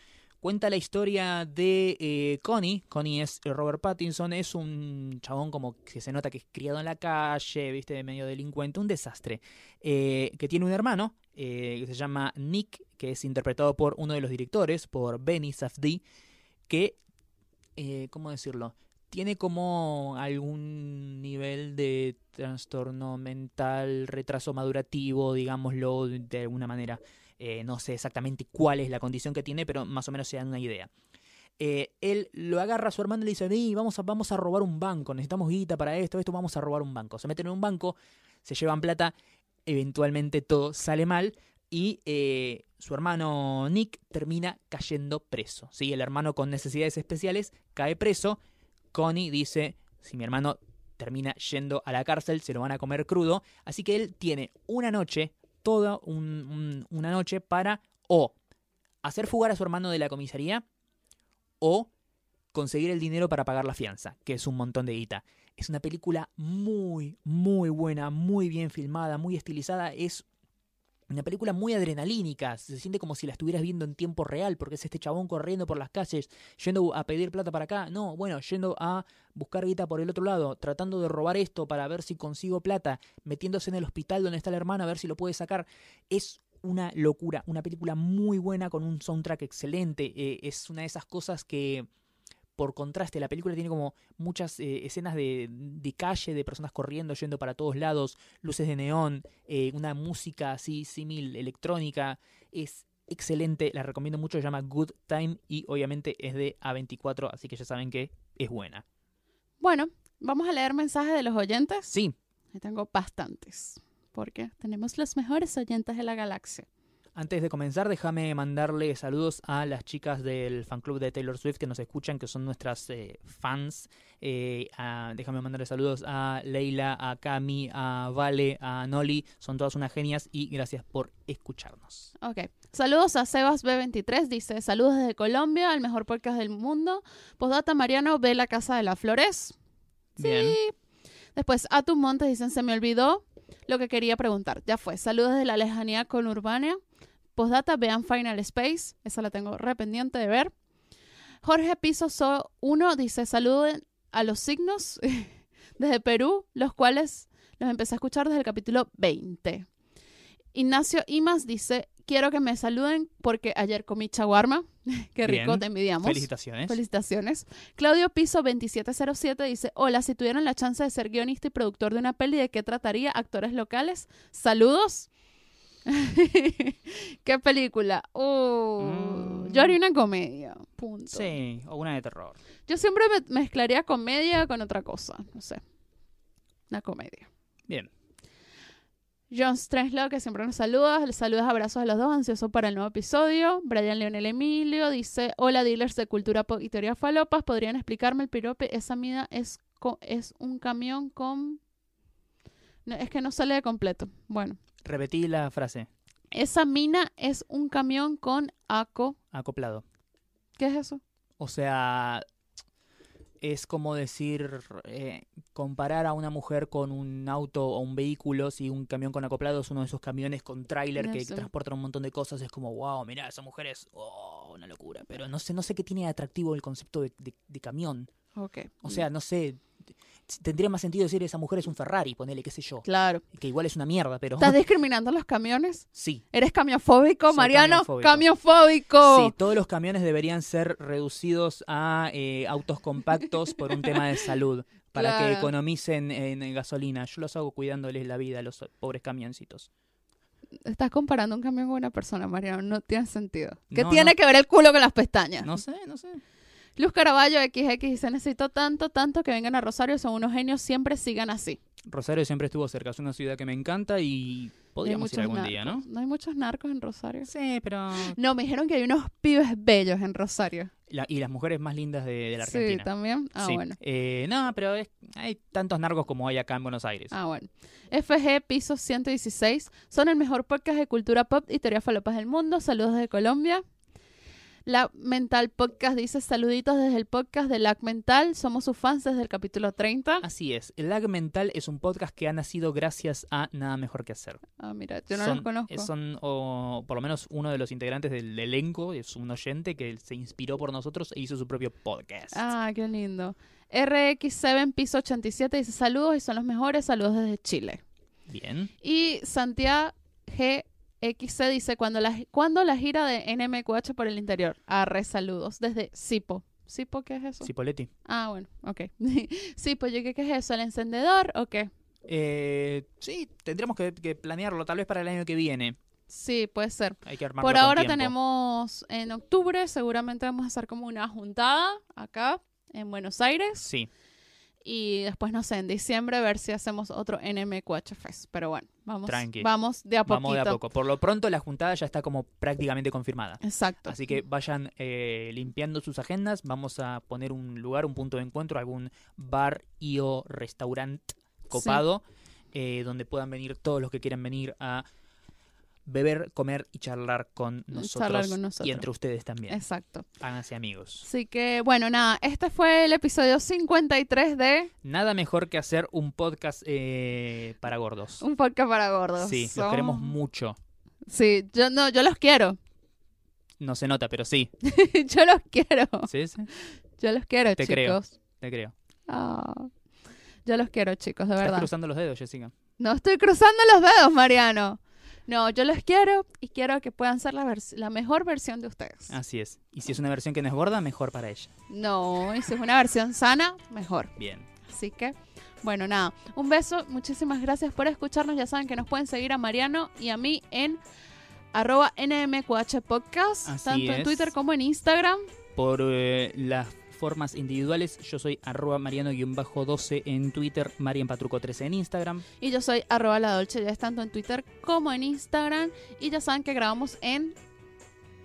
Cuenta la historia de eh, Connie. Connie es eh, Robert Pattinson, es un chabón como que se nota que es criado en la calle, viste, medio delincuente, un desastre. que tiene un hermano eh, que se llama Nick, que es interpretado por uno de los directores, por Benny Safdie, que, ¿cómo decirlo? Tiene como algún nivel de trastorno mental, retraso madurativo, digámoslo de alguna manera. Eh, no sé exactamente cuál es la condición que tiene, pero más o menos se dan una idea. Eh, él lo agarra a su hermano y le dice, "Vení, vamos a, vamos a robar un banco, necesitamos guita para esto, esto, vamos a robar un banco. Se meten en un banco, se llevan plata, eventualmente todo sale mal y eh, su hermano Nick termina cayendo preso. ¿sí? El hermano con necesidades especiales cae preso. Connie dice, si mi hermano termina yendo a la cárcel, se lo van a comer crudo. Así que él tiene una noche, toda un- un- una noche para o hacer fugar a su hermano de la comisaría o conseguir el dinero para pagar la fianza, que es un montón de guita. Es una película muy, muy buena, muy bien filmada, muy estilizada. Es una película muy adrenalínica. Se siente como si la estuvieras viendo en tiempo real, porque es este chabón corriendo por las calles, yendo a pedir plata para acá. No, bueno, yendo a buscar guita por el otro lado, tratando de robar esto para ver si consigo plata, metiéndose en el hospital donde está la hermana a ver si lo puede sacar. Es una locura, una película muy buena con un soundtrack excelente. Eh, es una de esas cosas que por contraste, la película tiene como muchas eh, escenas de, de calle, de personas corriendo, yendo para todos lados, luces de neón, eh, una música así símil electrónica. Es excelente, la recomiendo mucho, se llama Good Time y obviamente es de A24, así que ya saben que es buena. Bueno, vamos a leer mensajes de los oyentes. Sí, Yo tengo bastantes, porque tenemos los mejores oyentes de la galaxia. Antes de comenzar, déjame mandarle saludos a las chicas del fan club de Taylor Swift que nos escuchan, que son nuestras eh, fans. Eh, a- déjame mandarle saludos a Leila, a Cami, a Vale, a Noli. Son todas unas genias y gracias por escucharnos. Ok. Saludos a Sebas B23, dice, saludos desde Colombia, el mejor podcast del mundo. Postdata Mariano ve la casa de las flores. Sí. Bien. Después, a tu Montes dicen, se me olvidó lo que quería preguntar. Ya fue. Saludos desde la lejanía conurbana. Postdata, vean Final Space. Esa la tengo re pendiente de ver. Jorge Piso So 1 dice, saluden a los signos [LAUGHS] desde Perú, los cuales los empecé a escuchar desde el capítulo 20. Ignacio Imas dice, quiero que me saluden porque ayer comí chaguarma. [LAUGHS] Qué rico, Bien. te envidiamos. Felicitaciones. Felicitaciones. Claudio Piso 2707 dice, hola, si tuvieran la chance de ser guionista y productor de una peli, ¿de qué trataría? ¿Actores locales? Saludos. [LAUGHS] ¿Qué película? Oh, Mm. Yo haría una comedia. Punto. Sí, o una de terror. Yo siempre me- mezclaría comedia con otra cosa. No sé. Una comedia. Bien. John Strenslow, que siempre nos saluda. Les saludos, abrazos a los dos, ansioso para el nuevo episodio. Brian Leonel Emilio dice: Hola, dealers de cultura pop y teoría falopas. ¿Podrían explicarme el pirope? Esa mida es, es un camión con. No, es que no sale de completo. Bueno, Repetí la frase. esa mina es un camión con aco. Acoplado. ¿Qué es eso? O sea, es como decir, eh, comparar a una mujer con un auto o un vehículo, si un camión con acoplado es uno de esos camiones con tráiler que Eso. transportan un montón de cosas, es como, wow, mira, esa mujer es oh, una locura. Pero no sé, no sé qué tiene de atractivo el concepto de, de- de camión. O sea, no sé, tendría más sentido decir esa mujer es un Ferrari, ponele, qué sé yo. Claro. Que igual es una mierda, pero ¿Estás [LAUGHS] discriminando los camiones? sí. ¿Eres camiofóbico, Soy Mariano? camiofóbico. Sí, todos los camiones deberían ser reducidos a eh, autos compactos por un tema de salud, para que economicen en, gasolina. Yo los hago cuidándoles la vida a los pobres camioncitos. Estás comparando un camión con una persona, Mariano. No tiene sentido. ¿Qué No, tiene no. que ver el culo con las pestañas? No sé, no sé. Luz Caraballo XX dice, necesito tanto, tanto que vengan a Rosario. Son unos genios. Siempre sigan así. Rosario siempre estuvo cerca, es una ciudad que me encanta y podríamos ir algún día, ¿no? No hay muchos narcos en Rosario. Sí, pero... No, me dijeron que hay unos pibes bellos en Rosario. La- y las mujeres más lindas de, de la Sí, Argentina. también. Ah, Sí. bueno. Eh, no, pero es- hay tantos narcos como hay acá en Buenos Aires. Ah, bueno. FG Piso 116 son el mejor podcast de cultura pop y teoría falopas del mundo. Saludos desde Colombia. La Mental Podcast dice saluditos desde el podcast de LAC Mental. Somos sus fans desde el capítulo 30. Así es, Lag Mental es un podcast que ha nacido gracias a Nada Mejor que Hacer. Ah, mira, yo no son, los conozco. Son, o por lo menos uno de los integrantes del elenco, es un oyente que se inspiró por nosotros e hizo su propio podcast. Ah, qué lindo. RX7 Piso 87 dice saludos y son los mejores. Saludos desde Chile. Bien. Y Santiago GXC dice cuando la, cuando la gira de NMQH por el interior. Arre, saludos desde Sipo. ¿Sipo qué es eso? Cipoletti. Ah, bueno, ok. [LAUGHS] Sipo, yo qué, qué es eso, el encendedor o qué? Eh, sí, tendremos que, que planearlo tal vez para el año que viene. Sí, puede ser. Hay que armarlo Por ahora tenemos en octubre, seguramente vamos a hacer como una juntada acá en Buenos Aires. Sí, Y después, no sé, en diciembre ver si hacemos otro NMQH Fest. Pero bueno, vamos, Tranqui. vamos de a poquito. vamos de a poco. Por lo pronto la juntada ya está como prácticamente confirmada. Exacto. Así que vayan eh, limpiando sus agendas. Vamos a poner un lugar, un punto de encuentro, algún bar y o restaurante copado, eh, donde puedan venir todos los que quieran venir a beber, comer y charlar con nosotros, Charlar con nosotros. y entre ustedes también. Exacto. Háganse amigos. Así que, bueno, nada, este fue el episodio 53 de Nada mejor que hacer un podcast eh, para gordos. Un podcast para gordos. Sí, los queremos mucho. Sí, yo no, yo los quiero. No se nota, pero sí. [LAUGHS] yo los quiero. Sí, sí, Yo los quiero, Te creo. chicos. te creo. Ah, yo los quiero, chicos, de Estás verdad. cruzando los dedos, Jessica. No estoy cruzando los dedos, Mariano. No, yo los quiero y quiero que puedan ser la, mejor versión de ustedes. Así es. Y si es una versión que no es gorda, mejor para ella. No, y si es una versión sana, mejor. Bien. Así que, bueno, nada. Un beso, muchísimas gracias por escucharnos. Ya saben que nos pueden seguir a Mariano y a mí en arroba NMQH Podcast, Así tanto en. Twitter como en Instagram. Por eh, las formas individuales, yo soy arroba mariano-12 en Twitter, marianpatruco13 en Instagram. Y yo soy arroba la Dolce, ya es tanto en Twitter como en Instagram. Y ya saben que grabamos en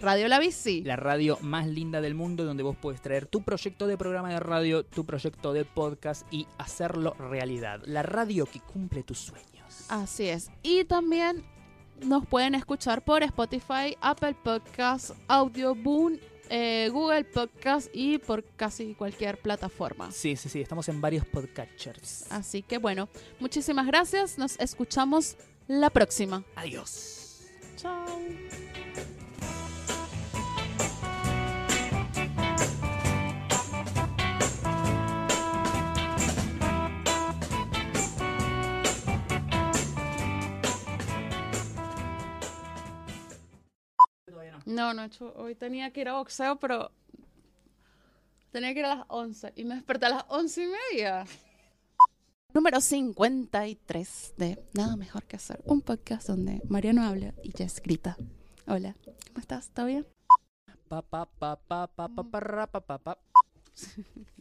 Radio La Bici. La radio más linda del mundo donde vos puedes traer tu proyecto de programa de radio, tu proyecto de podcast y hacerlo realidad. La radio que cumple tus sueños. Así es. Y también nos pueden escuchar por Spotify, Apple Podcasts, Audioboom, eh, Google Podcast y por casi cualquier plataforma. Sí, sí, sí, estamos en varios podcatchers. Así que bueno, muchísimas gracias. Nos escuchamos la próxima. Adiós. Chao. No, no he hecho. Hoy tenía que ir a boxeo, pero. Tenía que ir a las 11 y me desperté a las 11 y media. Número 53 de Nada Mejor que Hacer. Un podcast donde Mariano habla y Jess grita. Hola, ¿cómo estás? ¿Todo bien? Pa, pa, pa, pa, pa, pa, pa, ra, pa, pa, pa. [LAUGHS]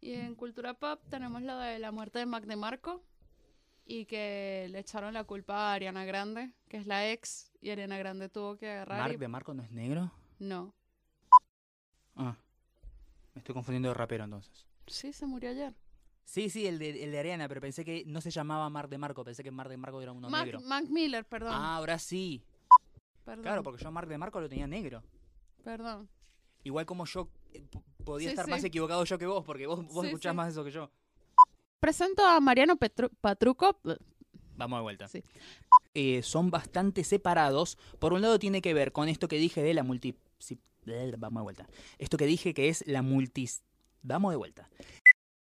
Y en Cultura Pop tenemos lo de la muerte de Mac DeMarco y que le echaron la culpa a Ariana Grande, que es la ex, y Ariana Grande tuvo que agarrar ¿Mark y... de Marco no es negro? No. Ah. Me estoy confundiendo de rapero entonces. Sí, se murió ayer. Sí, sí, el de, el de Ariana, pero pensé que no se llamaba Mark de Marco, pensé que Mark de Marco era uno Mac, negro. Mac Miller, perdón. Ah, ahora sí. perdón. Claro, porque yo a Mark de Marco lo tenía negro. Perdón. Igual como yo eh, podía Sí, estar sí. más equivocado yo que vos, porque vos, vos Sí, escuchás más eso que yo. Presento a Mariano Petru- Patruco. Vamos de vuelta. Sí. Eh, son bastante separados. Por un lado tiene que ver con esto que dije de la multi... vamos de vuelta. Esto que dije que es la multis... Vamos de vuelta.